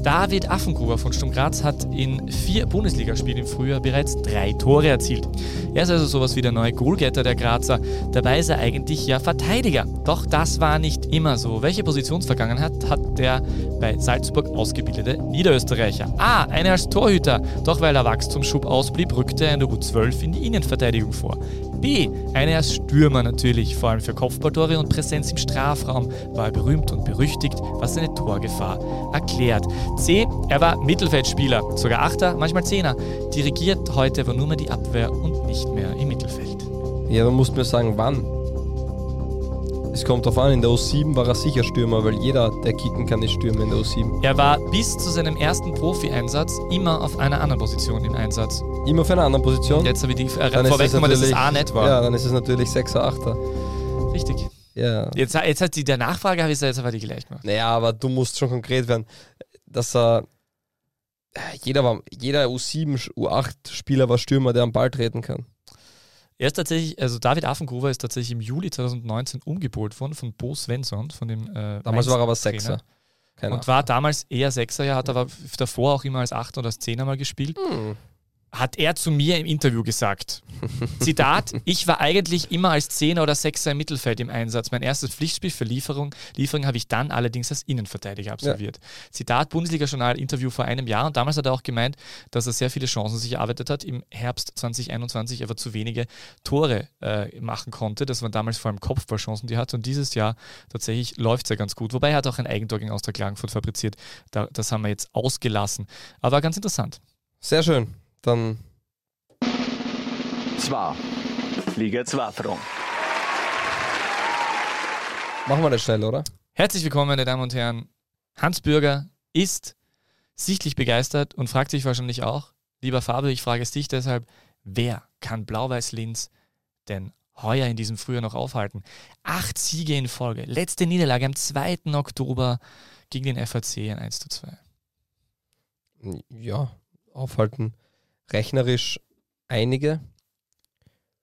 David Affengruber von Sturm Graz hat in vier Bundesligaspielen im Frühjahr bereits drei Tore erzielt. Er ist also sowas wie der neue Goalgetter der Grazer. Dabei ist er eigentlich ja Verteidiger. Doch das war nicht immer so. Welche Positionsvergangenheit hat der bei Salzburg ausgebildete Niederösterreicher? A. Eine als Torhüter. Doch weil der Wachstumsschub ausblieb, rückte er in der U12 in die Innenverteidigung vor. B. Eine als Stürmer natürlich. Vor allem für Kopfballtore und Präsenz im Strafraum war er berühmt und berüchtigt, was seine Torgefahr erklärt. C. Er war Mittelfeldspieler, sogar Achter, manchmal Zehner. Dirigiert heute aber nur mehr die Abwehr und nicht mehr im Mittelfeld. Ja, dann musst mir sagen, wann. Es kommt drauf an, in der U7 war er sicher Stürmer, weil jeder, der kicken kann, ist Stürmer in der U7. Er war bis zu seinem ersten Profi-Einsatz immer auf einer anderen Position im Einsatz. Immer auf einer anderen Position. Jetzt habe ich die äh, vorweggenommen, dass es A nicht war. Ja, dann ist es natürlich 6er, 8er. Richtig. Ja. Jetzt, jetzt hat die der Nachfrage, habe ich es jetzt aber die gleich gemacht. Naja, aber du musst schon konkret werden, dass er. Jeder, war, jeder U7, U8-Spieler war Stürmer, der am Ball treten kann. Er ist tatsächlich, also David Affengruber ist tatsächlich im Juli 2019 umgepolt worden von Bo Svensson, von dem äh, Damals war er aber. Sechser. Keine Und war damals eher Sechser, ja, hat aber davor auch immer als Achter oder als Zehner mal gespielt. Hm. Hat er zu mir im Interview gesagt. Zitat, ich war eigentlich immer als Zehner oder Sechser im Mittelfeld im Einsatz. Mein erstes Pflichtspiel für Lieferung, Lieferung habe ich dann allerdings als Innenverteidiger absolviert. Zitat, Bundesliga-Journal, Interview vor einem Jahr. Und damals hat er auch gemeint, dass er sehr viele Chancen sich erarbeitet hat, im Herbst 2021 aber zu wenige Tore äh, machen konnte. Das waren damals vor allem Kopfballchancen, die er hatte. Und dieses Jahr tatsächlich läuft es ja ganz gut. Wobei er hat auch ein Eigentor gegen Austria Klagenfurt fabriziert. Da, das haben wir jetzt ausgelassen. Aber ganz interessant. Sehr schön. Dann 2. Liga 2 Front. machen wir das schnell, oder? Herzlich willkommen, meine Damen und Herren. Hans Bürger ist sichtlich begeistert und fragt sich wahrscheinlich auch, lieber Fabio, ich frage es dich deshalb, wer kann Blau-Weiß-Linz denn heuer in diesem Frühjahr noch aufhalten? Acht Siege in Folge. Letzte Niederlage am 2. Oktober gegen den FAC in 1 zu 2. Ja, aufhalten rechnerisch einige.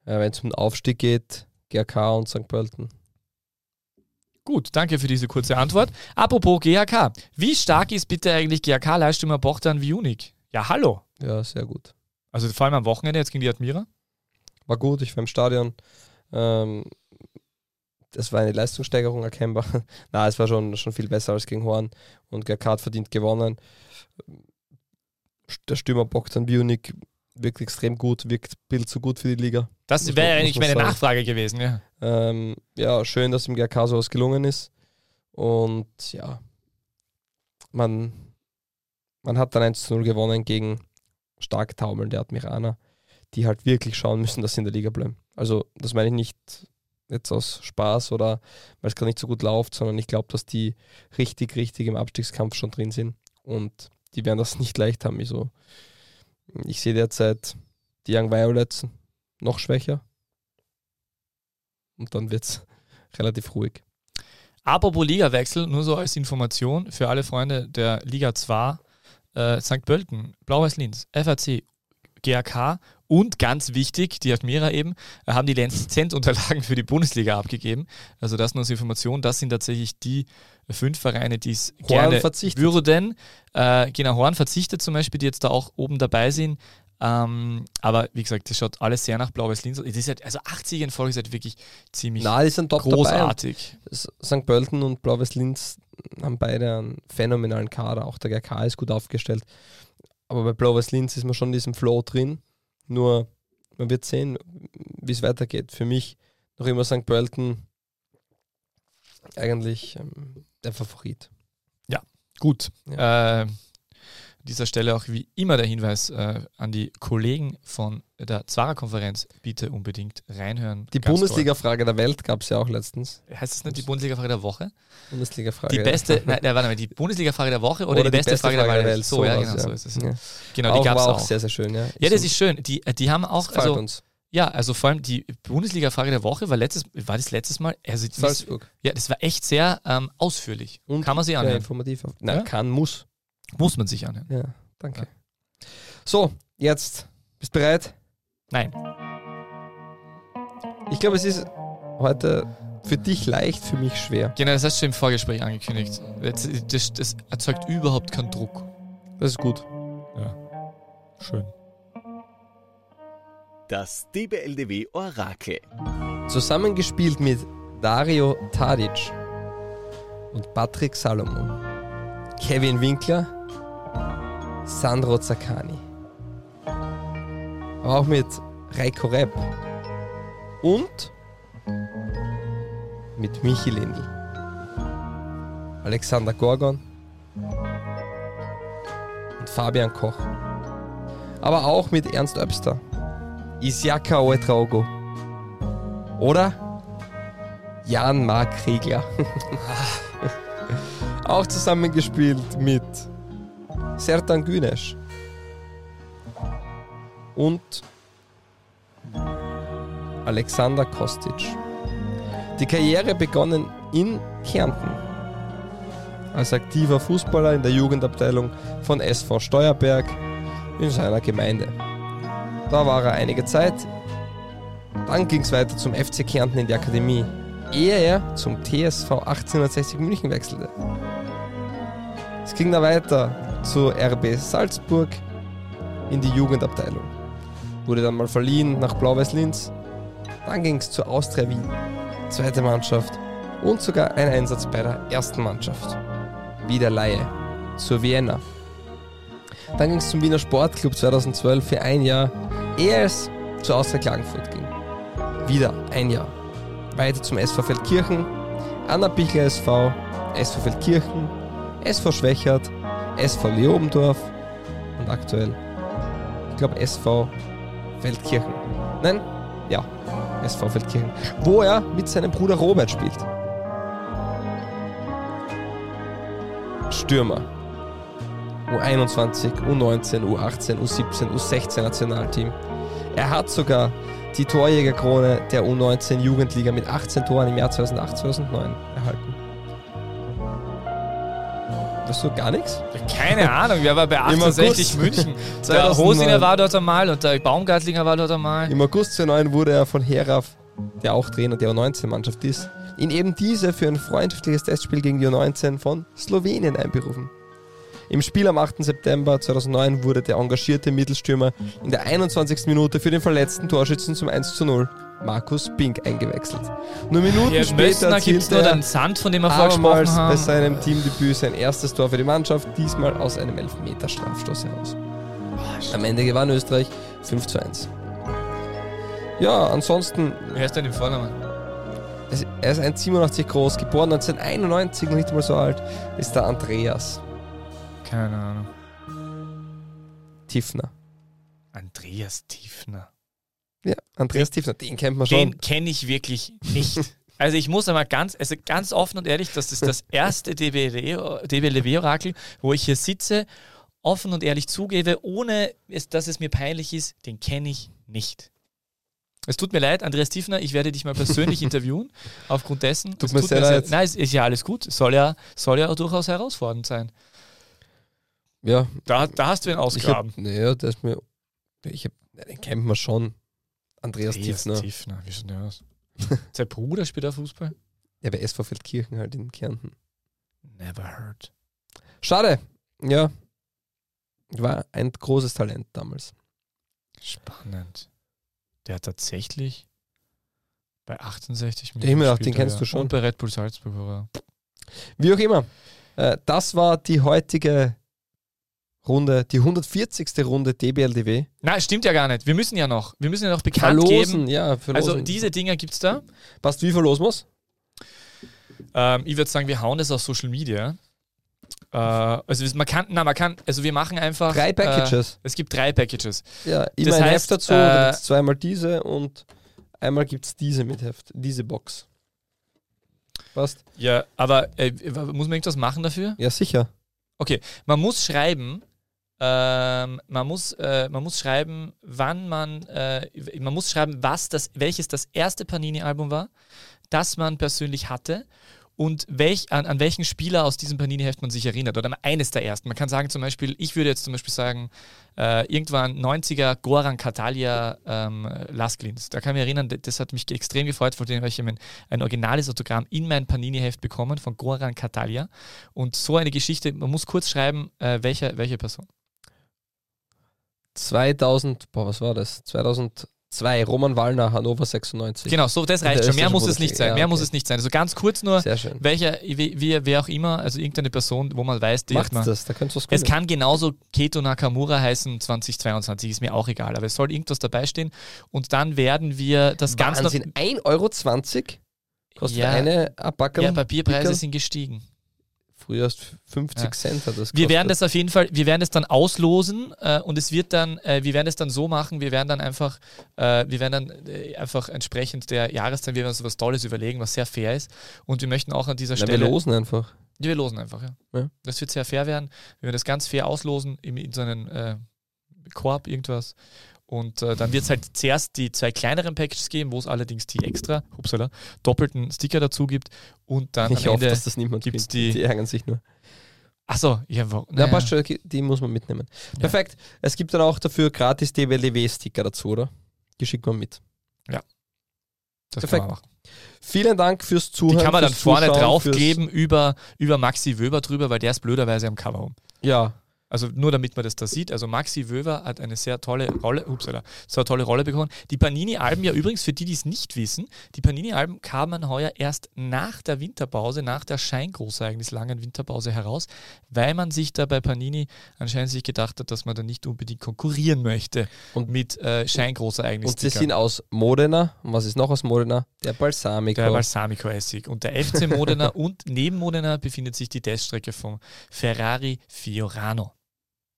Äh, Wenn es um den Aufstieg geht, GRK und St. Pölten. Gut, danke für diese kurze Antwort. Apropos GHK. Wie stark ist bitte eigentlich GHK-Leihstürmer Bochtan Viunik? Ja, hallo. Ja, sehr gut. Also vor allem am Wochenende jetzt gegen die Admira. War gut, ich war im Stadion. Ähm, es war eine Leistungssteigerung erkennbar. Na, es war schon, schon viel besser als gegen Horn und GRK hat verdient gewonnen. Der Stürmer Bogdan Bionik wirkt extrem gut, wirkt Bild so gut für die Liga. Das wäre eigentlich meine sagen. Nachfrage gewesen, ja. Ähm, ja, schön, dass im GRK sowas gelungen ist. Und ja, man, man hat dann 1 zu 0 gewonnen gegen stark taumelnde Admiraner, die halt wirklich schauen müssen, dass sie in der Liga bleiben. Also, das meine ich nicht jetzt aus Spaß oder weil es gerade nicht so gut läuft, sondern ich glaube, dass die richtig, richtig im Abstiegskampf schon drin sind. Und die werden das nicht leicht haben. Also, ich sehe derzeit die Young Violets noch schwächer. Und dann wird es relativ ruhig. Apropos Ligawechsel, nur so als Information für alle Freunde der Liga 2, äh, St. Pölten, Blau-Weiß Linz, FAC, GAK und ganz wichtig, die Admira eben, äh, haben die Lizenzunterlagen für die Bundesliga abgegeben. Also das nur als Information, das sind tatsächlich die fünf Vereine, die es gerne verzichtet. würden. Äh, genau, Horn verzichtet zum Beispiel, die jetzt da auch oben dabei sind. Ähm, aber wie gesagt, das schaut alles sehr nach Blau-Weiß Linz. Das ist halt, also 80 in Folge ist halt wirklich ziemlich Na, die sind top großartig. St. Pölten und Blau-Weiß Linz haben beide einen phänomenalen Kader. Auch der GK ist gut aufgestellt. Aber bei Blau-Weiß Linz ist man schon in diesem Flow drin. Nur, man wird sehen, wie es weitergeht. Für mich noch immer St. Pölten eigentlich ähm, der Favorit. Gut. Äh, an dieser Stelle auch wie immer der Hinweis äh, an die Kollegen von der Zwarer-Konferenz, bitte unbedingt reinhören. Die Bundesliga-Frage der Welt gab es ja auch letztens. Heißt es nicht die Bundesliga-Frage der Woche? Bundesliga-Frage. Die beste, nein, nein, warte mal, die Bundesliga-Frage der Woche oder, die, beste Frage, der Welt? So, ja, sowas, genau, so ist es. Ja. Genau, die gab es auch. sehr, sehr schön. Ja, ja, das So, ist schön. Die, äh, die haben auch, gefällt also, uns. Ja, also vor allem die Bundesliga-Frage der Woche war letztes, war das letztes Mal, also das, Salzburg. ja, das war echt sehr ähm, ausführlich. Und Kann man sich Ja, anhören. informativ. Nein, Ja? kann, muss. Muss man sich anhören. Ja, danke. So, jetzt. Bist bereit? Nein. Ich glaube, es ist heute für dich leicht, für mich schwer. Genau, das hast du im Vorgespräch angekündigt. Das, das, das erzeugt überhaupt keinen Druck. Das ist gut. Schön. Das DBLDW Orakel. Zusammengespielt mit Dario Tadic und Patrick Salomon, Kevin Winkler, Sandro Zaccani. Aber auch mit Reiko Repp und mit Michi Lindl, Alexander Gorgon und Fabian Koch. Aber auch mit Ernst Öbster, Isiaka Oetraogo oder Jan-Marc Kriegler. Auch zusammengespielt mit Sertan Güneş und Alexander Kostic. Die Karriere begonnen in Kärnten als aktiver Fußballer in der Jugendabteilung von SV Steuerberg in seiner Gemeinde. Da war er einige Zeit dann ging es weiter zum FC Kärnten in die Akademie, ehe er zum TSV 1860 München wechselte. Es ging dann weiter zu RB Salzburg in die Jugendabteilung. Wurde dann mal verliehen nach Blau-Weiß Linz. Dann ging es zur Austria Wien, zweite Mannschaft und sogar ein Einsatz bei der ersten Mannschaft. Wieder Laie zur Vienna. Dann ging es zum Wiener Sportclub 2012 für ein Jahr, ehe es zur Austria Klagenfurt ging wieder ein Jahr. Weiter zum SV Feldkirchen, Anna Bichler SV, SV Feldkirchen, SV Schwächert, SV Leobendorf und aktuell, ich glaube SV Feldkirchen. Nein, ja, SV Feldkirchen, wo er mit seinem Bruder Robert spielt. Stürmer. U21, U19, U18, U17, U16 Nationalteam. Er hat sogar die Torjägerkrone der U19 Jugendliga mit 18 Toren im Jahr 2008-2009 erhalten. Weißt du gar nichts? Keine Ahnung, wer war bei Im 1860 August. München? Der 2009. Hosinger war dort einmal und der Baumgartlinger war dort einmal. Im August 2009 wurde er von Heraf, der auch Trainer der U19-Mannschaft ist, in eben diese für ein freundschaftliches Testspiel gegen die U19 von Slowenien einberufen. Im Spiel am 8. September 2009 wurde der engagierte Mittelstürmer in der 21. Minute für den verletzten Torschützen zum 1 zu 0, Markus Pink, eingewechselt. Nur Minuten in später erzielte nur er den Sand, von dem vorher abermals bei seinem Teamdebüt sein erstes Tor für die Mannschaft, diesmal aus einem Elfmeter-Strafstoß heraus. Am Ende gewann Österreich 5 zu 1. Ja, ansonsten, Wer ist denn im Vornamen? er ist 1,87 groß, geboren 1991, noch nicht mal so alt, ist der Andreas Keine Ahnung. Tiefner. Andreas Tiefner. Ja, Andreas Tiefner, den kennt man schon. Den kenne ich wirklich nicht. Also ich muss einmal ganz, also ganz offen und ehrlich, das ist das erste DBLW-Orakel, wo ich hier sitze, offen und ehrlich zugebe, ohne es, dass es mir peinlich ist, den kenne ich nicht. Es tut mir leid, Andreas Tiefner, ich werde dich mal persönlich interviewen, aufgrund dessen. Tut es mir sehr leid. Nein, es ist ja alles gut. Soll ja, soll ja auch durchaus herausfordernd sein. Ja, Da, da hast du ihn ausgraben. naja, der ist mir, ich hab, den kennt man schon. Andreas Andreas Tiefner. Tiefner, wie schaut der aus? Sein Bruder spielt auch Fußball? Ja, bei SV Feldkirchen halt in Kärnten. Never heard. Schade. Ja. War ein großes Talent damals. Spannend. Der hat tatsächlich bei 68 Der Himmel, auch, gespielt, den kennst ja. du schon. Und bei Red Bull Salzburg war. Wie auch immer. Äh, das war die heutige Runde, die 140. Runde DBLDW. Nein, stimmt ja gar nicht. Wir müssen ja noch, wir müssen ja noch bekannt Verlosen, geben. ja, verlosen. Also diese Dinger gibt es da. Passt, wie verlosen wir's? Ähm, ich würde sagen, wir hauen das auf Social Media. Äh, also man kann, na, man kann, also wir machen einfach. Drei Packages. Äh, es gibt drei Packages. ja, immer das ein heißt, Heft dazu, äh, zweimal diese und einmal gibt es diese mit Heft, diese Box. Passt? Ja, aber äh, muss man irgendwas machen dafür? Ja, sicher. Man muss schreiben, ähm, man, muss, äh, man muss schreiben, wann man, äh, man muss schreiben, was das, welches das erste Panini-Album war, das man persönlich hatte und welch, an, an welchen Spieler aus diesem Panini-Heft man sich erinnert oder eines der ersten. Man kann sagen zum Beispiel, ich würde jetzt zum Beispiel sagen, äh, irgendwann 90er Goran Katalia ähm, Lasklins. Da kann ich mich erinnern, das hat mich extrem gefreut, von dem ich ein, ein originales Autogramm in mein Panini-Heft bekommen von Goran Katalia. Und so eine Geschichte, man muss kurz schreiben, äh, welche, welche Person. 2000, boah, was war das? 2002, Roman Wallner, Hannover 96. Genau, so das reicht schon. Mehr muss es nicht sein. ja, Mehr okay. muss es nicht sein. Also ganz kurz nur, Sehr schön. welcher, wie, wer auch immer, also irgendeine Person, wo man weiß, die Macht man. das, da könnt ihr was Es kann genauso Keto Nakamura heißen 2022, ist mir auch egal, aber es soll irgendwas dabei stehen und dann werden wir das Ganze noch. Wahnsinn, 1,20 Euro kostet Ja. eine Abpackung. Ja, Papierpreise Pickerl. sind gestiegen. Früher erst 50 Ja. Cent hat das Wir werden gekostet. das auf jeden Fall, wir werden es dann auslosen äh, und es wird dann, äh, wir werden es dann so machen, wir werden dann einfach, äh, wir werden dann äh, einfach entsprechend der Jahreszeit, wir werden uns was Tolles überlegen, was sehr fair ist und wir möchten auch an dieser Na, wir Stelle, losen einfach. Ja, wir losen einfach, ja. Ja. Das wird sehr fair werden, wir werden das ganz fair auslosen in, in so einen äh, Korb, irgendwas und äh, dann wird es halt zuerst die zwei kleineren Packages geben, wo es allerdings die extra, hupsala, doppelten Sticker dazu gibt und dann Ich am hoffe, Ende, dass das niemand gibt's die- die ärgern sich nur. achso, ja, wo, Na, naja. passt schon, die muss man mitnehmen. Ja. Perfekt. Es gibt dann auch dafür gratis DWLW-Sticker dazu, oder? Die schickt man mit. das perfekt. kann man machen. Vielen Dank fürs Zuhören. Die kann man dann vorne Zuschauen, draufkleben über, über Maxi Wöber drüber, weil der ist blöderweise am Cover um. Ja, Also nur damit man das da sieht. Also Maxi Wöber hat eine sehr tolle Rolle, upsala, eine tolle Rolle bekommen. Die Panini-Alben ja übrigens, für die, die es nicht wissen, die Panini-Alben kamen heuer erst nach der Winterpause, nach der Scheingroßereignis langen Winterpause heraus, weil man sich da bei Panini anscheinend sich gedacht hat, dass man da nicht unbedingt konkurrieren möchte Und- mit äh, Scheingroßereignis. und sie sind aus Modena. Und was ist noch aus Modena? Der Balsamico. Der Balsamico-Essig. Und der FC Modena und neben Modena befindet sich die Teststrecke vom Ferrari Fiorano.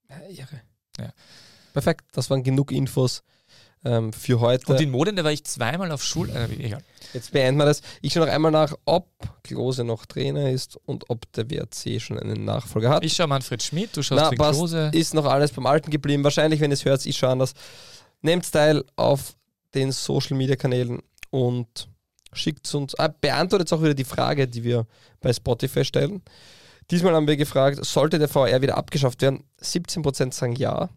Ja, irre. Ja. Perfekt, das waren genug Infos ähm, für heute. Und in Modena war ich zweimal auf Schul... Äh, egal. Jetzt beenden wir das. Ich schaue noch einmal nach, ob Klose noch Trainer ist und ob der WRC schon einen Nachfolger hat. Ich schaue Manfred Schmidt, du schaust Na, passt. Klose. Ist noch alles beim Alten geblieben. Wahrscheinlich, wenn ihr es hört, ich schaue anders. Nehmt teil auf den Social Media Kanälen und schickt uns, ah, beantwortet auch wieder die Frage, die wir bei Spotify stellen. Diesmal haben wir gefragt, sollte der VR wieder abgeschafft werden? 17% sagen ja,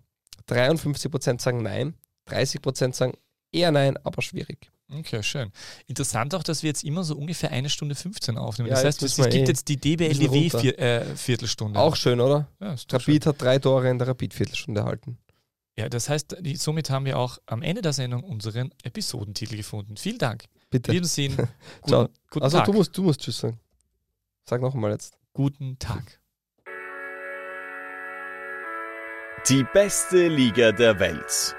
53% sagen nein, 30% sagen eher nein, aber schwierig. Okay, schön. Interessant auch, dass wir jetzt immer so ungefähr eine Stunde 15 aufnehmen. Ja, das heißt, es gibt eh jetzt die bisschen DBLDW runter. vier, äh, Viertelstunde. Auch schön, oder? Ja, Rapid hat drei Tore in der Rapid-Viertelstunde erhalten. Ja, das heißt, die, somit haben wir auch am Ende der Sendung unseren Episodentitel gefunden. Vielen Dank. In Bitte. diesem Sinn, Ciao. guten, guten Also Tag. du musst, du musst Tschüss sagen. Sag noch einmal jetzt. Guten Tag. Die beste Liga der Welt.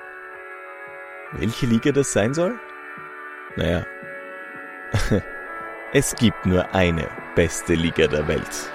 Welche Liga das sein soll? Naja, es gibt nur eine beste Liga der Welt.